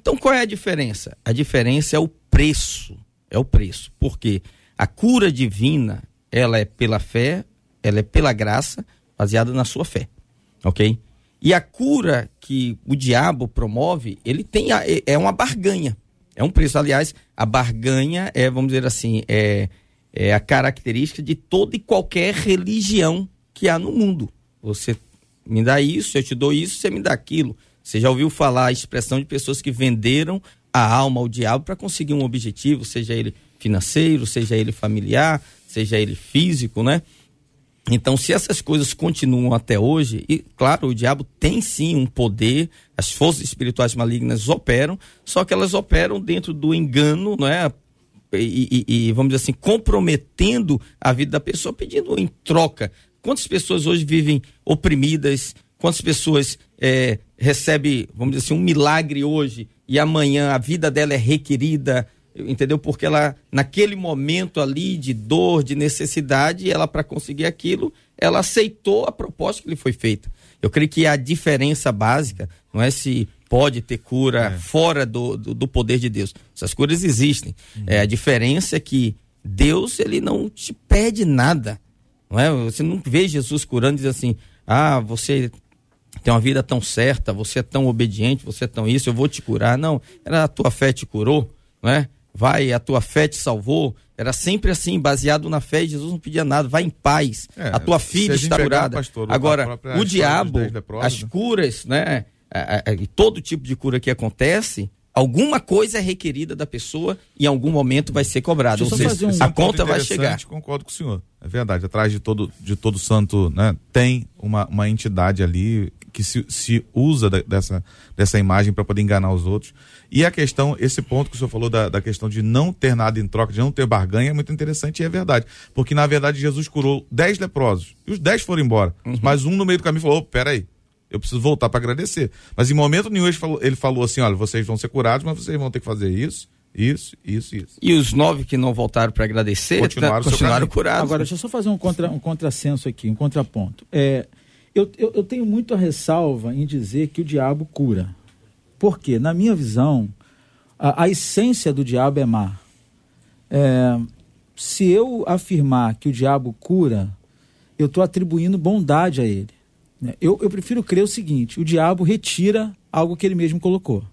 Então qual é a diferença? A diferença é o preço. É o preço. Porque a cura divina, ela é pela fé, ela é pela graça, baseada na sua fé. Ok? E a cura que o diabo promove, ele tem a- é- é uma barganha. É um preço. Aliás, a barganha é, vamos dizer assim, é, é a característica de toda e qualquer religião que há no mundo. Você me dá isso, eu te dou isso, você me dá aquilo. Você já ouviu falar a expressão de pessoas que venderam a alma ao diabo para conseguir um objetivo, seja ele financeiro, seja ele familiar, seja ele físico, né? Então, se essas coisas continuam até hoje, e claro, o diabo tem sim um poder, as forças espirituais malignas operam, só que elas operam dentro do engano, não é? E, e- e, vamos dizer assim, comprometendo a vida da pessoa, pedindo em troca. Quantas pessoas hoje vivem oprimidas? Quantas pessoas eh, recebem, vamos dizer assim, um milagre hoje e amanhã a vida dela é requerida? entendeu? Porque ela, naquele momento ali de dor, de necessidade, ela, para conseguir aquilo, ela aceitou a proposta que lhe foi feita. Eu creio que a diferença básica não é se pode ter cura fora do, do, do poder de Deus. Essas curas existem. É, a diferença é que Deus, ele não te pede nada. Não é? Você não vê Jesus curando e diz assim, ah, você tem uma vida tão certa, você é tão obediente, você é tão isso, eu vou te curar. Não, era a tua fé te curou, não é? Vai, a tua fé te salvou. Era sempre assim, baseado na fé, e Jesus não pedia nada, vai em paz. É, a tua filha a está curada. pastor, Agora, o diabo, as né? curas, né? a- a- a- todo tipo de cura que acontece, alguma coisa é requerida da pessoa e em algum momento vai ser cobrada. Ou seja, um- é a conta vai chegar. Concordo com o senhor. É verdade. Atrás de todo, de todo santo, né, tem uma, uma entidade ali que se, se usa da- dessa, dessa imagem para poder enganar os outros. E a questão, esse ponto que o senhor falou da, da questão de não ter nada em troca, de não ter barganha, é muito interessante e é verdade. Porque, na verdade, Jesus curou dez leprosos. E os dez foram embora. Uhum. Mas um no meio do caminho falou: "Ô, peraí. Eu preciso voltar para agradecer. Mas em momento nenhum ele falou, ele falou assim: olha, vocês vão ser curados, mas vocês vão ter que fazer isso, isso, isso, isso. E os nove que não voltaram para agradecer, Continuaram o seu continuaram curados. Agora, deixa eu só fazer um, contra, um contrassenso aqui, um contraponto. É, eu, eu, eu tenho muito a ressalva em dizer que o diabo cura. Por quê? Na minha visão, a, a essência do diabo é má. É, se eu afirmar que o diabo cura, eu estou atribuindo bondade a ele. né? Eu, eu prefiro crer o seguinte: o diabo retira algo que ele mesmo colocou.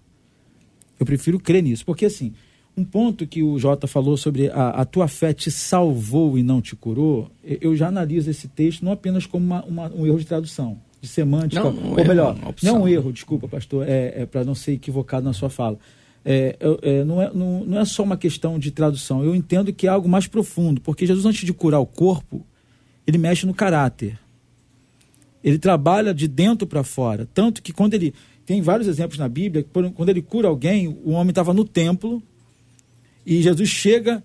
Eu prefiro crer nisso, porque assim, um ponto que o Jota falou sobre a, a tua fé te salvou e não te curou, eu já analiso esse texto não apenas como uma- uma- um erro de tradução, de semântica, Não, um ou erro, melhor, não um erro, desculpa, pastor, é, para não ser equivocado na sua fala. É, é, não, é, não, não é só uma questão de tradução, eu entendo que é algo mais profundo, porque Jesus, antes de curar o corpo, ele mexe no caráter. Ele trabalha de dentro para fora. Tanto que quando ele. Tem vários exemplos na Bíblia, quando ele cura alguém, o homem estava no templo e Jesus chega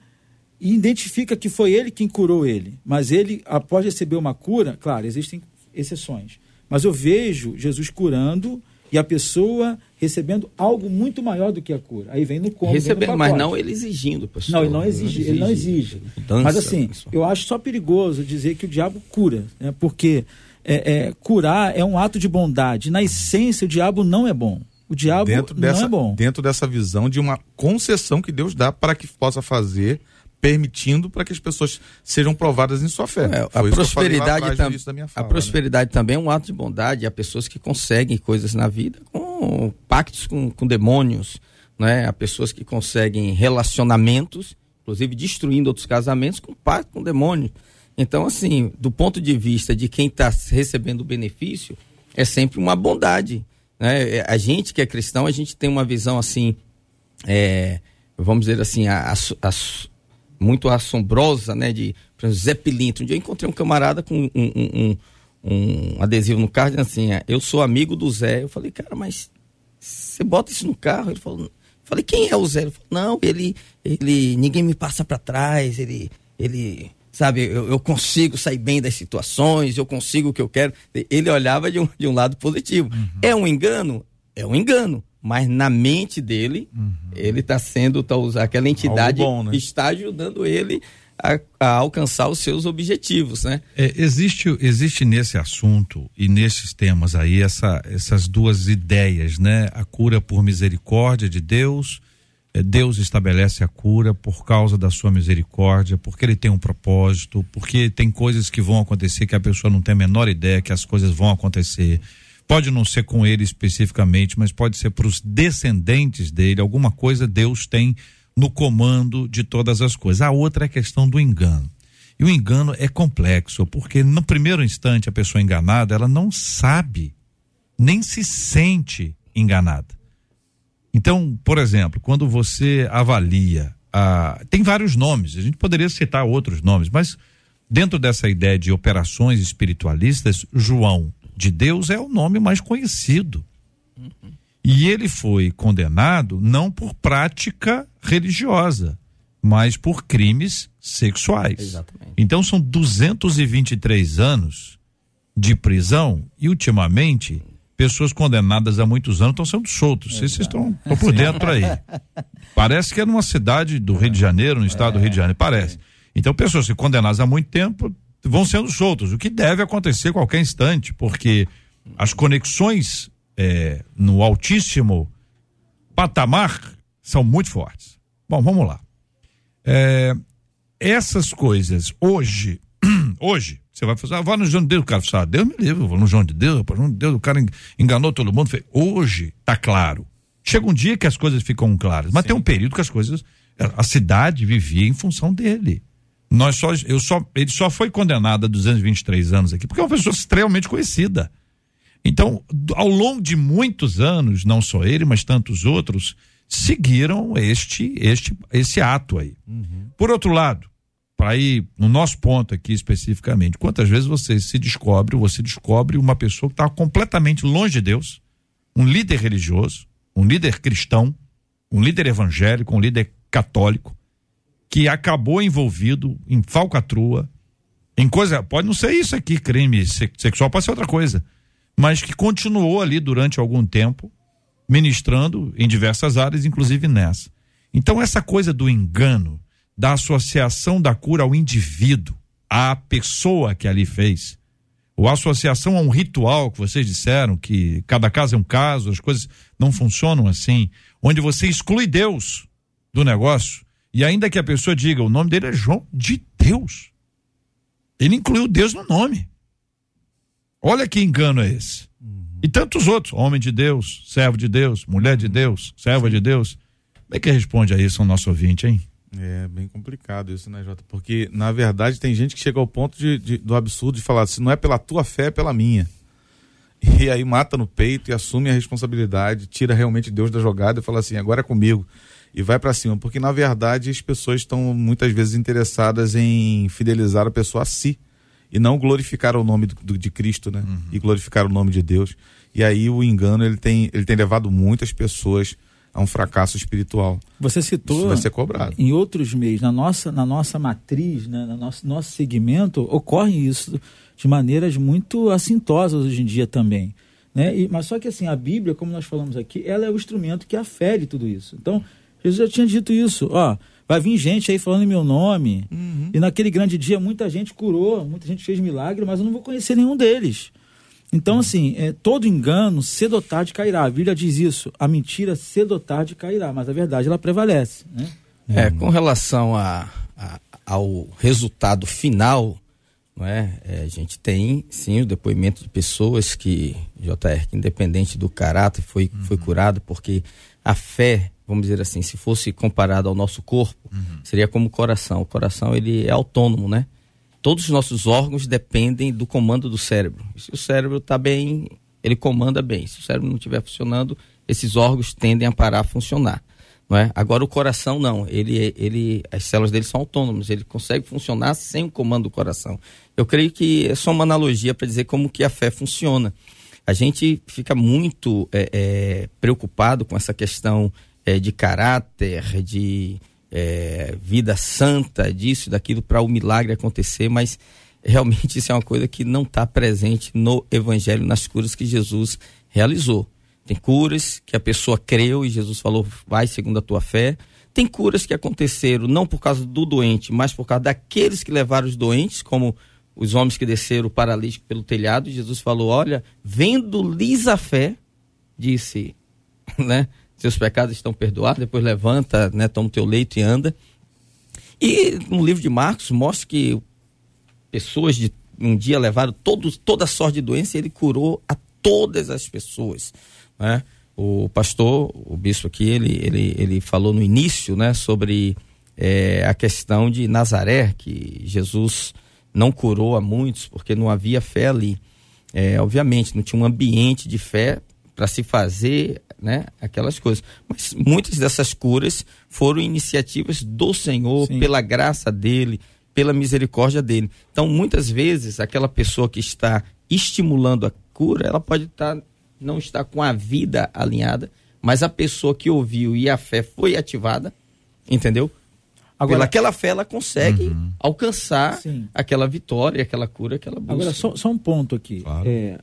e identifica que foi ele quem curou ele. Mas ele, após receber uma cura, claro, existem exceções. Mas eu vejo Jesus curando e a pessoa recebendo algo muito maior do que a cura. Aí vem no cômodo. Recebendo, mas não ele exigindo, pastor. Não, ele não exige, ele não exige. Mudança, mas assim, pessoal. eu acho só perigoso dizer que o diabo cura, né? porque é, é, curar é um ato de bondade. Na essência, o diabo não é bom. O diabo dentro não dessa, é bom. Dentro dessa visão de uma concessão que Deus dá para que possa fazer permitindo para que as pessoas sejam provadas em sua fé. É, a prosperidade, tam fala, a né? prosperidade né? também é um ato de bondade. Há pessoas que conseguem coisas na vida com pactos com, com demônios, né? Há pessoas que conseguem relacionamentos, inclusive destruindo outros casamentos com pacto com demônios. Então, assim, do ponto de vista de quem está recebendo o benefício, é sempre uma bondade. Né? É, a gente que é cristão, a gente tem uma visão assim, é, vamos dizer assim, a, a, a, muito assombrosa, né? De, por exemplo, Zé Pilinto. Um dia eu encontrei um camarada com um, um, um, um adesivo no carro assim, é, eu sou amigo do Zé. Eu falei, cara, mas você bota isso no carro? Ele falou, falei, quem é o Zé? Ele falou, não, ele, ele, ninguém me passa para trás, ele, ele, sabe, eu, eu, consigo sair bem das situações, eu consigo o que eu quero. Ele olhava de um, de um lado positivo. Uhum. É um engano? É um engano mas na mente dele, uhum. ele está sendo, tá, aquela entidade bom, né? está ajudando ele a, a, alcançar os seus objetivos, né? É, existe, existe nesse assunto e nesses temas aí essa, essas duas ideias, né? A cura por misericórdia de Deus, Deus estabelece a cura por causa da sua misericórdia, porque ele tem um propósito, porque tem coisas que vão acontecer que a pessoa não tem a menor ideia que as coisas vão acontecer Pode não ser com ele especificamente, mas pode ser para os descendentes dele. Alguma coisa Deus tem no comando de todas as coisas. A outra é a questão do engano. E o engano é complexo, porque no primeiro instante a pessoa enganada, ela não sabe, nem se sente enganada. Então, por exemplo, quando você avalia, a, tem vários nomes, a gente poderia citar outros nomes, mas dentro dessa ideia de operações espiritualistas, João de Deus é o nome mais conhecido. Uhum. E ele foi condenado não por prática religiosa, mas por crimes sexuais. Exatamente. Então são 223 anos de prisão e ultimamente pessoas condenadas há muitos anos estão sendo soltos. Vocês estão, estão por dentro aí. Parece que é numa cidade do Rio de Janeiro, no estado do Rio de Janeiro, parece. Então pessoas que condenadas há muito tempo vão sendo soltos, o que deve acontecer a qualquer instante, porque as conexões é, no altíssimo patamar são muito fortes. Bom, vamos lá. É, essas coisas hoje, hoje, você vai fazer, ah, vá no João de Deus, o cara fala, ah, Deus me livre, eu vou no João de Deus, João de Deus, o cara enganou todo mundo. Hoje tá claro. Chega um dia que as coisas ficam claras, mas Sim. tem um período que as coisas, a cidade vivia em função dele. Nós só, eu só, ele só foi condenado a 223 anos aqui, porque é uma pessoa extremamente conhecida. Então, ao longo de muitos anos, não só ele, mas tantos outros, seguiram este, este, esse ato aí. Uhum. Por outro lado, para ir no nosso ponto aqui especificamente, quantas vezes você se descobre, você descobre uma pessoa que está completamente longe de Deus, um líder religioso, um líder cristão, um líder evangélico, um líder católico, que acabou envolvido em falcatrua, em coisa, pode não ser isso aqui, crime sexual, pode ser outra coisa, mas que continuou ali durante algum tempo, ministrando em diversas áreas, inclusive nessa. Então, essa coisa do engano, da associação da cura ao indivíduo, à pessoa que ali fez, ou associação a um ritual que vocês disseram, que cada caso é um caso, as coisas não funcionam assim, onde você exclui Deus do negócio e ainda que a pessoa diga, o nome dele é João de Deus. Ele incluiu Deus no nome. Olha que engano é esse. Uhum. E tantos outros, homem de Deus, servo de Deus, mulher de Deus, serva de Deus. Como é que responde a isso o nosso ouvinte, hein? É bem complicado isso, né, Jota? Porque, na verdade, tem gente que chega ao ponto de, de, do absurdo de falar: se não é pela tua fé, é pela minha. E aí mata no peito e assume a responsabilidade, tira realmente Deus da jogada e fala assim: agora é comigo e vai para cima, porque na verdade as pessoas estão muitas vezes interessadas em fidelizar a pessoa a si e não glorificaram o nome do, do, de Cristo, né? Uhum. E glorificaram o nome de Deus. E aí o engano ele tem, ele tem levado muitas pessoas a um fracasso espiritual. Você citou Isso vai ser cobrado. em outros meios, na nossa, na nossa matriz, né, no nosso, nosso segmento, ocorre isso de maneiras muito assintosas hoje em dia também. Né? E, mas só que assim, a Bíblia, como nós falamos aqui, ela é o instrumento que afere tudo isso. Então, Jesus já tinha dito isso, ó, vai vir gente aí falando em meu nome, uhum. e naquele grande dia muita gente curou, muita gente fez milagre, mas eu não vou conhecer nenhum deles. Então, assim, é, todo engano, cedo ou tarde cairá. A Bíblia diz isso. A mentira, cedo ou tarde cairá, mas a verdade, ela prevalece. Né? É, com relação a, a, ao resultado final, não é? é? A gente tem, sim, o depoimento de pessoas que, JR, que independente do caráter, foi, uhum. foi curado, porque a fé, vamos dizer assim, se fosse comparado ao nosso corpo, uhum. seria como o coração. O coração, ele é autônomo, né? Todos os nossos órgãos dependem do comando do cérebro. Se o cérebro está bem, ele comanda bem. Se o cérebro não estiver funcionando, esses órgãos tendem a parar a funcionar. Não é? Agora o coração não, ele, ele, as células dele são autônomas, ele consegue funcionar sem o comando do coração. Eu creio que é só uma analogia para dizer como que a fé funciona. A gente fica muito é, é, preocupado com essa questão é, de caráter, de é, vida santa, disso, daquilo, para o milagre acontecer, mas realmente isso é uma coisa que não está presente no Evangelho, nas curas que Jesus realizou. Tem curas que a pessoa creu e Jesus falou, vai segundo a tua fé. Tem curas que aconteceram não por causa do doente, mas por causa daqueles que levaram os doentes, como os homens que desceram o paralítico pelo telhado. Jesus falou: Olha, vendo-lhes a fé, disse, né? Seus pecados estão perdoados, depois levanta, né, toma o teu leito e anda. E no livro de Marcos mostra que pessoas de um dia levaram todos, toda sorte de doença e ele curou a todas as pessoas. Né? O pastor, o bispo aqui, ele, ele, ele falou no início né, sobre é, a questão de Nazaré, que Jesus não curou a muitos porque não havia fé ali. É, obviamente, não tinha um ambiente de fé para se fazer né, aquelas coisas. Mas muitas dessas curas foram iniciativas do Senhor, Sim. pela graça dele, pela misericórdia dele. Então, muitas vezes, aquela pessoa que está estimulando a cura, ela pode estar, tá, não estar com a vida alinhada, mas a pessoa que ouviu e a fé foi ativada, entendeu? Agora, Pela aquela fé ela consegue uhum. alcançar Sim. aquela vitória, aquela cura que ela busca. Agora, só, só um ponto aqui. Claro. É,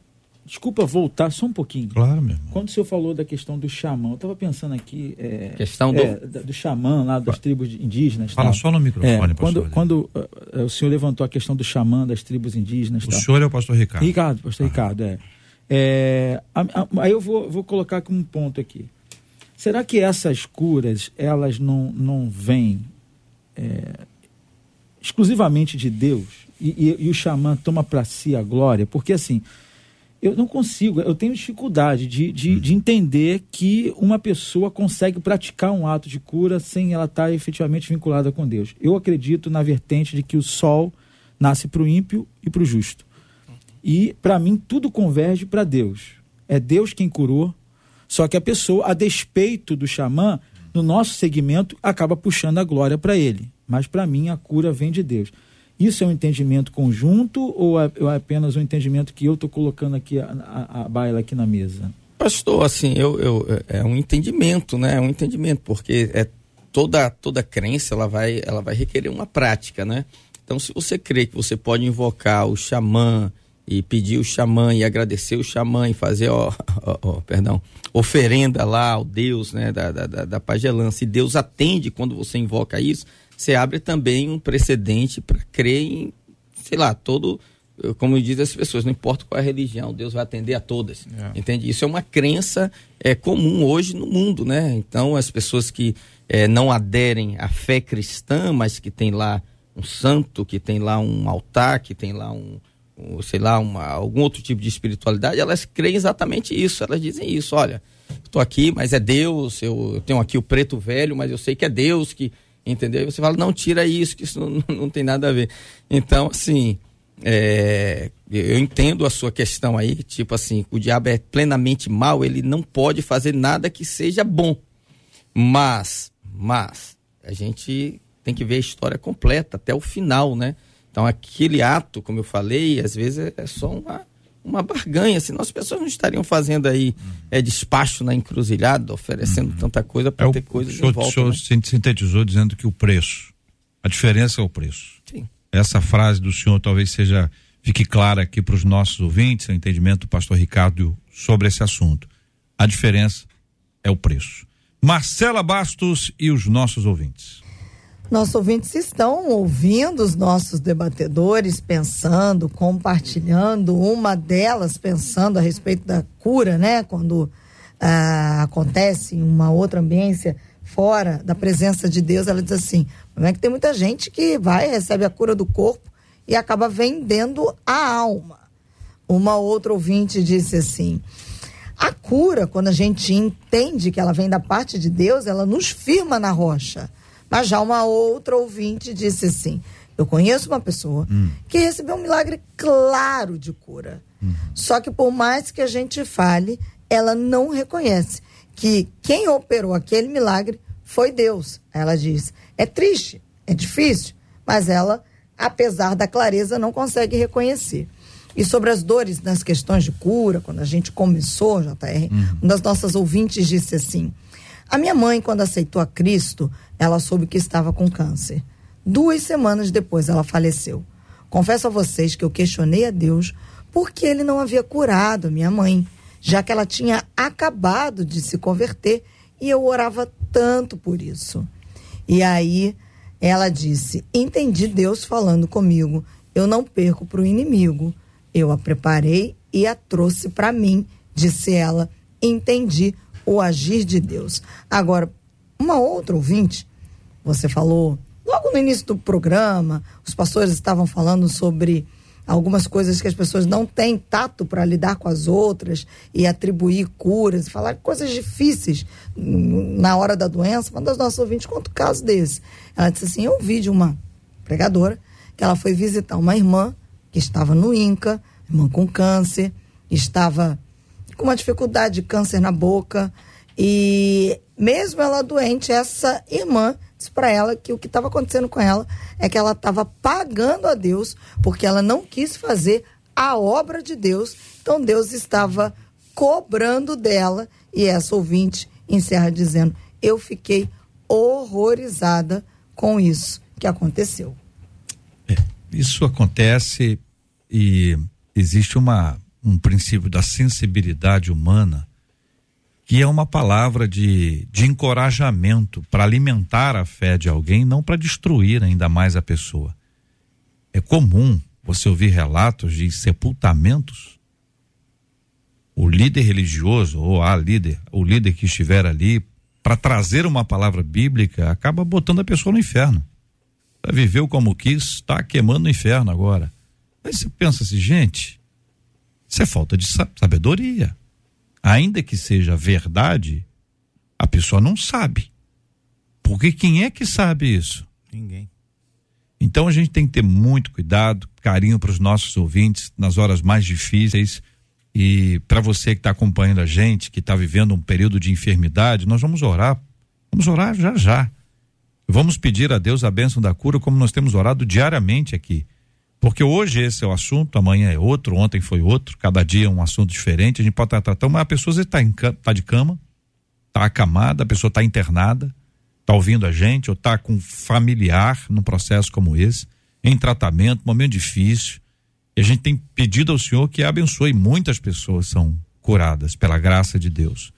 Desculpa voltar só um pouquinho. Claro, mesmo. Quando o senhor falou da questão do xamã, eu estava pensando aqui. É, questão do. É, do xamã lá das tribos indígenas. Fala só no microfone, é, Quando, quando uh, o senhor levantou a questão do xamã das tribos indígenas. O tal. senhor é o pastor Ricardo. Ricardo, pastor ah. Ricardo, é. é a, a, aí eu vou, vou colocar como um ponto aqui. Será que essas curas, elas não, não vêm é, exclusivamente de Deus? E, e, e o xamã toma para si a glória? Porque assim eu não consigo, eu tenho dificuldade de, de, hum. de, entender que uma pessoa consegue praticar um ato de cura sem ela estar efetivamente vinculada com Deus. Eu acredito na vertente de que o sol nasce para o ímpio e para o justo. E, para mim, tudo converge para Deus. É Deus quem curou, só que a pessoa, a despeito do xamã, no nosso segmento, acaba puxando a glória para ele. Mas, para mim, a cura vem de Deus. Isso é um entendimento conjunto ou é, é apenas um entendimento que eu estou colocando aqui a, a, a, baila aqui na mesa? Pastor, assim, eu, eu, é um entendimento, né? É um entendimento, porque é toda, toda crença ela vai, ela vai requerer uma prática, né? Então, se você crê que você pode invocar o xamã e pedir o xamã e agradecer o xamã e fazer, ó, ó, ó perdão, oferenda lá ao Deus, né, da, da, da pagelança, e Deus atende quando você invoca isso, você abre também um precedente para crer em, sei lá, todo, como dizem as pessoas, não importa qual é a religião, Deus vai atender a todas. É. Entende? Isso é uma crença é, comum hoje no mundo, né? Então, as pessoas que é, não aderem à fé cristã, mas que tem lá um santo, que tem lá um altar, que tem lá um, um sei lá, uma, algum outro tipo de espiritualidade, elas creem exatamente isso. Elas dizem isso, olha, estou aqui, mas é Deus, eu, eu tenho aqui o preto velho, mas eu sei que é Deus que entendeu? Você fala, não, tira isso, que isso não, não tem nada a ver. Então, assim, é, eu entendo a sua questão aí, tipo assim, o diabo é plenamente mal, ele não pode fazer nada que seja bom. Mas, mas, a gente tem que ver a história completa, até o final, né? Então aquele ato, como eu falei, às vezes é, é só uma, uma barganha, senão as pessoas não estariam fazendo aí uhum. é, despacho na encruzilhada, oferecendo uhum. tanta coisa para é ter coisas de volta. O senhor né? sintetizou dizendo que o preço, a diferença é o preço. Sim. Essa frase do senhor talvez seja, fique clara aqui para os nossos ouvintes, o entendimento do pastor Ricardo sobre esse assunto. A diferença é o preço. Marcela Bastos e os nossos ouvintes. Nossos ouvintes estão ouvindo os nossos debatedores, pensando, compartilhando, uma delas pensando a respeito da cura, né? Quando ah, acontece em uma outra ambiência fora da presença de Deus, ela diz assim: não é que tem muita gente que vai, recebe a cura do corpo e acaba vendendo a alma. Uma outra ouvinte disse assim: a cura, quando a gente entende que ela vem da parte de Deus, ela nos firma na rocha mas já uma outra ouvinte disse assim: Eu conheço uma pessoa hum. que recebeu um milagre claro de cura. Hum. Só que por mais que a gente fale, ela não reconhece que quem operou aquele milagre foi Deus. Ela diz: É triste, é difícil, mas ela, apesar da clareza, não consegue reconhecer. E sobre as dores nas questões de cura, quando a gente começou, JR, uhum. uma das nossas ouvintes disse assim: a minha mãe, quando aceitou a Cristo, ela soube que estava com câncer. Duas semanas depois ela faleceu. Confesso a vocês que eu questionei a Deus porque ele não havia curado minha mãe, já que ela tinha acabado de se converter e eu orava tanto por isso. E aí ela disse: Entendi Deus falando comigo. Eu não perco para o inimigo. Eu a preparei e a trouxe para mim, disse ela. Entendi o agir de Deus. Agora, uma outra ouvinte, você falou, logo no início do programa, os pastores estavam falando sobre algumas coisas que as pessoas não têm tato para lidar com as outras e atribuir curas, falar coisas difíceis na hora da doença. Uma das nossas ouvintes conta um caso desse. Ela disse assim: Eu ouvi de uma pregadora que ela foi visitar uma irmã que estava no INCA, irmã com câncer, estava com uma dificuldade de câncer na boca. E mesmo ela doente, essa irmã disse para ela que o que estava acontecendo com ela é que ela estava pagando a Deus porque ela não quis fazer a obra de Deus. Então Deus estava cobrando dela. E essa ouvinte encerra dizendo: Eu fiquei horrorizada com isso que aconteceu. É, isso acontece e existe uma um princípio da sensibilidade humana, que é uma palavra de, de encorajamento para alimentar a fé de alguém, não para destruir ainda mais a pessoa. É comum você ouvir relatos de sepultamentos. O líder religioso, ou a líder, o líder que estiver ali, para trazer uma palavra bíblica, acaba botando a pessoa no inferno. Viveu como quis, está queimando o inferno agora. Aí você pensa assim, gente, isso é falta de sabedoria. Ainda que seja verdade, a pessoa não sabe. Porque quem é que sabe isso? Ninguém. Então a gente tem que ter muito cuidado, carinho para os nossos ouvintes nas horas mais difíceis. E para você que está acompanhando a gente, que está vivendo um período de enfermidade, nós vamos orar. Vamos orar já já. Vamos pedir a Deus a bênção da cura, como nós temos orado diariamente aqui. Porque hoje esse é o assunto, amanhã é outro, ontem foi outro, cada dia um assunto diferente. A gente pode estar tratando, mas a pessoa está tá de cama, está acamada, a pessoa está internada, está ouvindo a gente, ou está com familiar num processo como esse, em tratamento, momento difícil. E a gente tem pedido ao Senhor que abençoe. Muitas pessoas são curadas pela graça de Deus.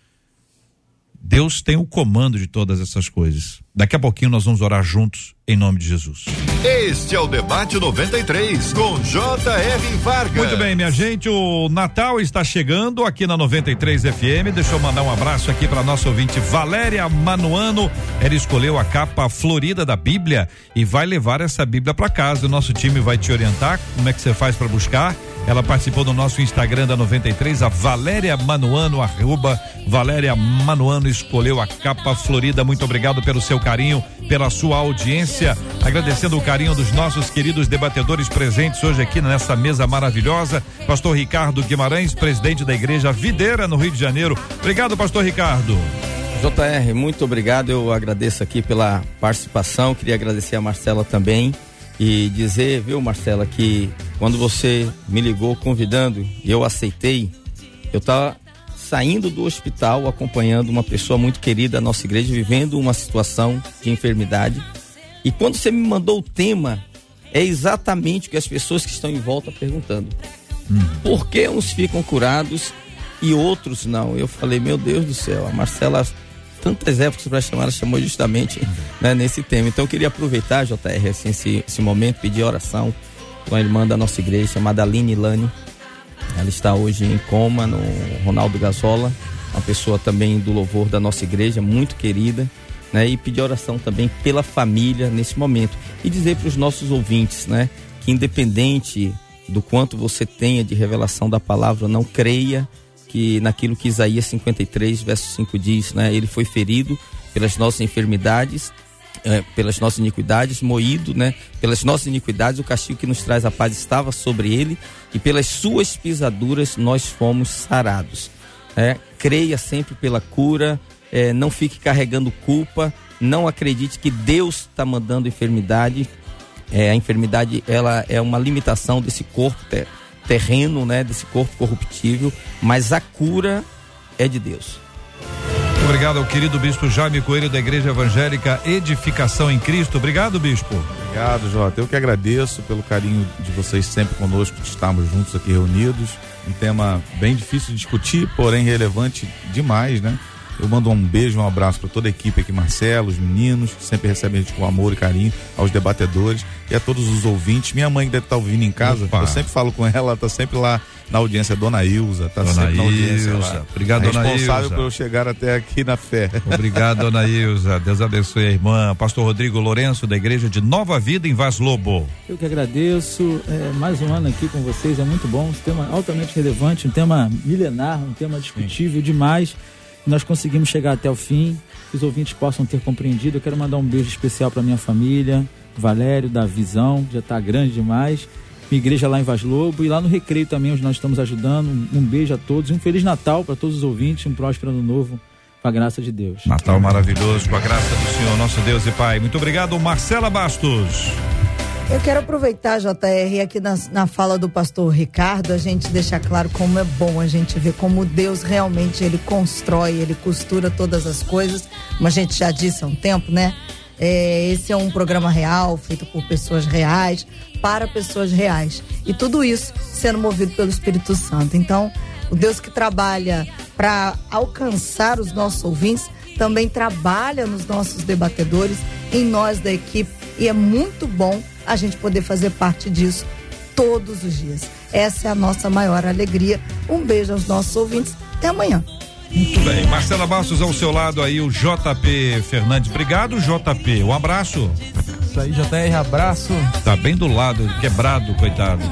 Deus tem o comando de todas essas coisas. Daqui a pouquinho nós vamos orar juntos em nome de Jesus. Este é o debate 93 com J.R. Vargas. Muito bem, minha gente, o Natal está chegando aqui na 93 FM. Deixa eu mandar um abraço aqui para nosso ouvinte Valéria Manuano. Ela escolheu a capa florida da Bíblia e vai levar essa Bíblia para casa. O nosso time vai te orientar como é que você faz para buscar. Ela participou do nosso Instagram da 93, a Valéria Manuano, arroba Valéria Manuano escolheu a capa florida. Muito obrigado pelo seu carinho, pela sua audiência. Agradecendo o carinho dos nossos queridos debatedores presentes hoje aqui nessa mesa maravilhosa. Pastor Ricardo Guimarães, presidente da Igreja Videira, no Rio de Janeiro. Obrigado, Pastor Ricardo. JR, muito obrigado. Eu agradeço aqui pela participação. Queria agradecer a Marcela também e dizer, viu, Marcela, que quando você me ligou convidando e eu aceitei, eu estava saindo do hospital acompanhando uma pessoa muito querida da nossa igreja, vivendo uma situação de enfermidade. E quando você me mandou o tema, é exatamente o que as pessoas que estão em volta perguntando. Hum. Por que uns ficam curados e outros não? Eu falei, meu Deus do céu, a Marcela tantas épocas para chamar, ela chamou justamente né, nesse tema. Então eu queria aproveitar, JR, assim, esse, esse momento, pedir oração com a irmã da nossa igreja, chamada Aline Lani. Ela está hoje em coma no Ronaldo Gazola, uma pessoa também do louvor da nossa igreja, muito querida. Né, e pedir oração também pela família nesse momento. E dizer para os nossos ouvintes, né, que independente do quanto você tenha de revelação da palavra, não creia que naquilo que Isaías 53, verso 5 diz, né? Ele foi ferido pelas nossas enfermidades, é, pelas nossas iniquidades, moído, né? Pelas nossas iniquidades, o castigo que nos traz a paz estava sobre ele, e pelas suas pisaduras nós fomos sarados. É, creia sempre pela cura, é, não fique carregando culpa, não acredite que Deus está mandando enfermidade. É, a enfermidade ela é uma limitação desse corpo terreno, né, desse corpo corruptível, mas a cura é de Deus. Obrigado ao querido bispo Jaime Coelho da Igreja Evangélica Edificação em Cristo. Obrigado, bispo. Obrigado, Jota. Eu que agradeço pelo carinho de vocês sempre conosco, de estarmos juntos aqui reunidos. Um tema bem difícil de discutir, porém relevante demais, né? Eu mando um beijo, um abraço para toda a equipe aqui, Marcelo, os meninos, que sempre recebem a gente com amor e carinho, aos debatedores e a todos os ouvintes. Minha mãe deve estar tá ouvindo em casa, Opa. eu sempre falo com ela, ela tá sempre lá na audiência, Dona Ilza, tá dona sempre na audiência Ilza. lá. Obrigado, Dona Ilza. Responsável por eu chegar até aqui na fé. Obrigado, Dona Ilza. Deus abençoe a irmã. Pastor Rodrigo Lourenço, da Igreja de Nova Vida, em Vaz Lobo. Eu que agradeço. É, mais um ano aqui com vocês, é muito bom. Um tema altamente relevante, um tema milenar, um tema discutível Sim. demais nós conseguimos chegar até o fim, que os ouvintes possam ter compreendido. Eu quero mandar um beijo especial para minha família, Valério, da Visão, já está grande demais. Minha igreja lá em Vaz Lobo e lá no Recreio também, onde nós estamos ajudando. Um beijo a todos e um Feliz Natal para todos os ouvintes, um próspero ano novo com a graça de Deus. Natal maravilhoso, com a graça do Senhor, nosso Deus e Pai. Muito obrigado, Marcela Bastos. Eu quero aproveitar, JR, aqui na, na fala do pastor Ricardo, a gente deixar claro como é bom a gente ver como Deus realmente ele constrói, ele costura todas as coisas, como a gente já disse há um tempo, né? É, esse é um programa real, feito por pessoas reais, para pessoas reais. E tudo isso sendo movido pelo Espírito Santo. Então, o Deus que trabalha para alcançar os nossos ouvintes também trabalha nos nossos debatedores, em nós da equipe, e é muito bom a gente poder fazer parte disso todos os dias. Essa é a nossa maior alegria. Um beijo aos nossos ouvintes. Até amanhã. Muito bem. Marcela Bastos ao seu lado aí, o JP Fernandes. Obrigado, JP. Um abraço. Isso aí, JR, abraço. Tá bem do lado, quebrado, coitado.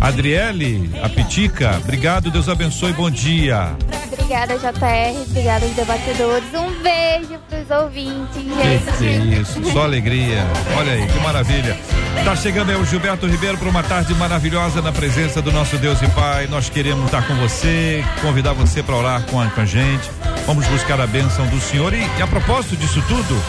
Adriele, a Pitica, obrigado, Deus abençoe, bom dia. Obrigada, JR, obrigada aos debatedores. Um beijo pros ouvintes, gente. Que, que isso, só alegria. Olha aí, que maravilha. Tá chegando aí o Gilberto Ribeiro para uma tarde maravilhosa na presença do nosso Deus e Pai. Nós queremos estar com você, convidar você para orar com a, com a gente. Vamos buscar a bênção do Senhor. E, e a propósito disso tudo,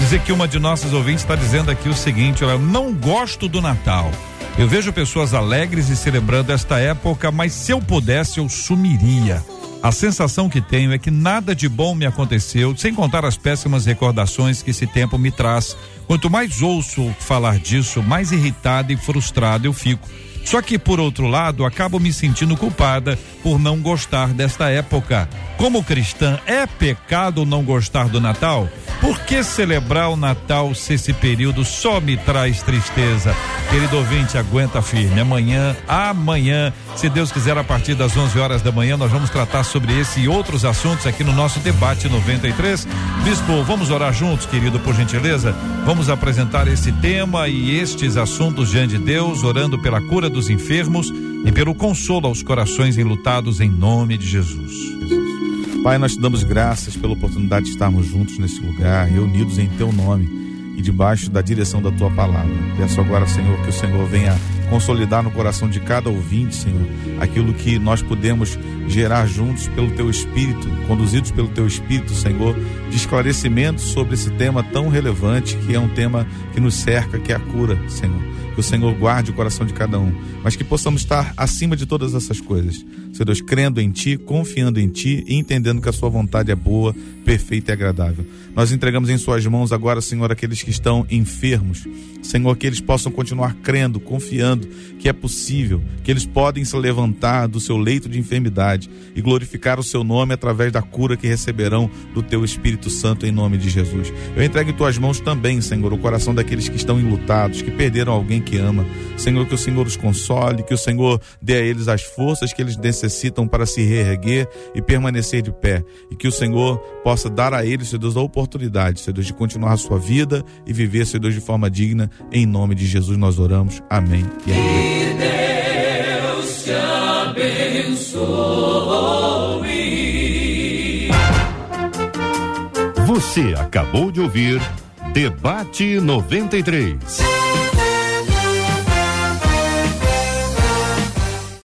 dizer que uma de nossas ouvintes está dizendo aqui o seguinte: eu não gosto do Natal. Eu vejo pessoas alegres e celebrando esta época, mas se eu pudesse, eu sumiria. A sensação que tenho é que nada de bom me aconteceu, sem contar as péssimas recordações que esse tempo me traz. Quanto mais ouço falar disso, mais irritado e frustrado eu fico. Só que, por outro lado, acabo me sentindo culpada por não gostar desta época. Como cristã, é pecado não gostar do Natal? Por que celebrar o Natal se esse período só me traz tristeza? Querido ouvinte, aguenta firme. Amanhã, amanhã, se Deus quiser, a partir das 11 horas da manhã, nós vamos tratar sobre esse e outros assuntos aqui no nosso debate 93. Bispo, vamos orar juntos, querido, por gentileza? Vamos apresentar esse tema e estes assuntos diante de Deus, orando pela cura dos enfermos e pelo consolo aos corações enlutados em nome de Jesus. Pai, nós te damos graças pela oportunidade de estarmos juntos nesse lugar, reunidos em teu nome e debaixo da direção da tua palavra. Peço agora, Senhor, que o Senhor venha consolidar no coração de cada ouvinte, Senhor, aquilo que nós podemos gerar juntos pelo Teu Espírito, conduzidos pelo Teu Espírito, Senhor, de esclarecimento sobre esse tema tão relevante que é um tema que nos cerca, que é a cura, Senhor. Que o Senhor guarde o coração de cada um, mas que possamos estar acima de todas essas coisas. Senhor Deus, crendo em Ti, confiando em Ti e entendendo que a Sua vontade é boa, perfeita e agradável. Nós entregamos em Suas mãos agora, Senhor, aqueles que estão enfermos. Senhor, que eles possam continuar crendo, confiando que é possível, que eles podem se levantar do seu leito de enfermidade e glorificar o Seu nome através da cura que receberão do Teu Espírito Santo em nome de Jesus. Eu entrego em Tuas mãos também, Senhor, o coração daqueles que estão enlutados, que perderam alguém que ama. Senhor, que o Senhor os console, que o Senhor dê a eles as forças que eles necessitam para se reerguer e permanecer de pé. E que o Senhor possa dar a eles, Senhor Deus, a oportunidade, Senhor Deus, de continuar a sua vida e viver, Senhor Deus, de forma digna. Em nome de Jesus nós oramos. Amém e amém. Que Deus te abençoe. Você acabou de ouvir Debate 93.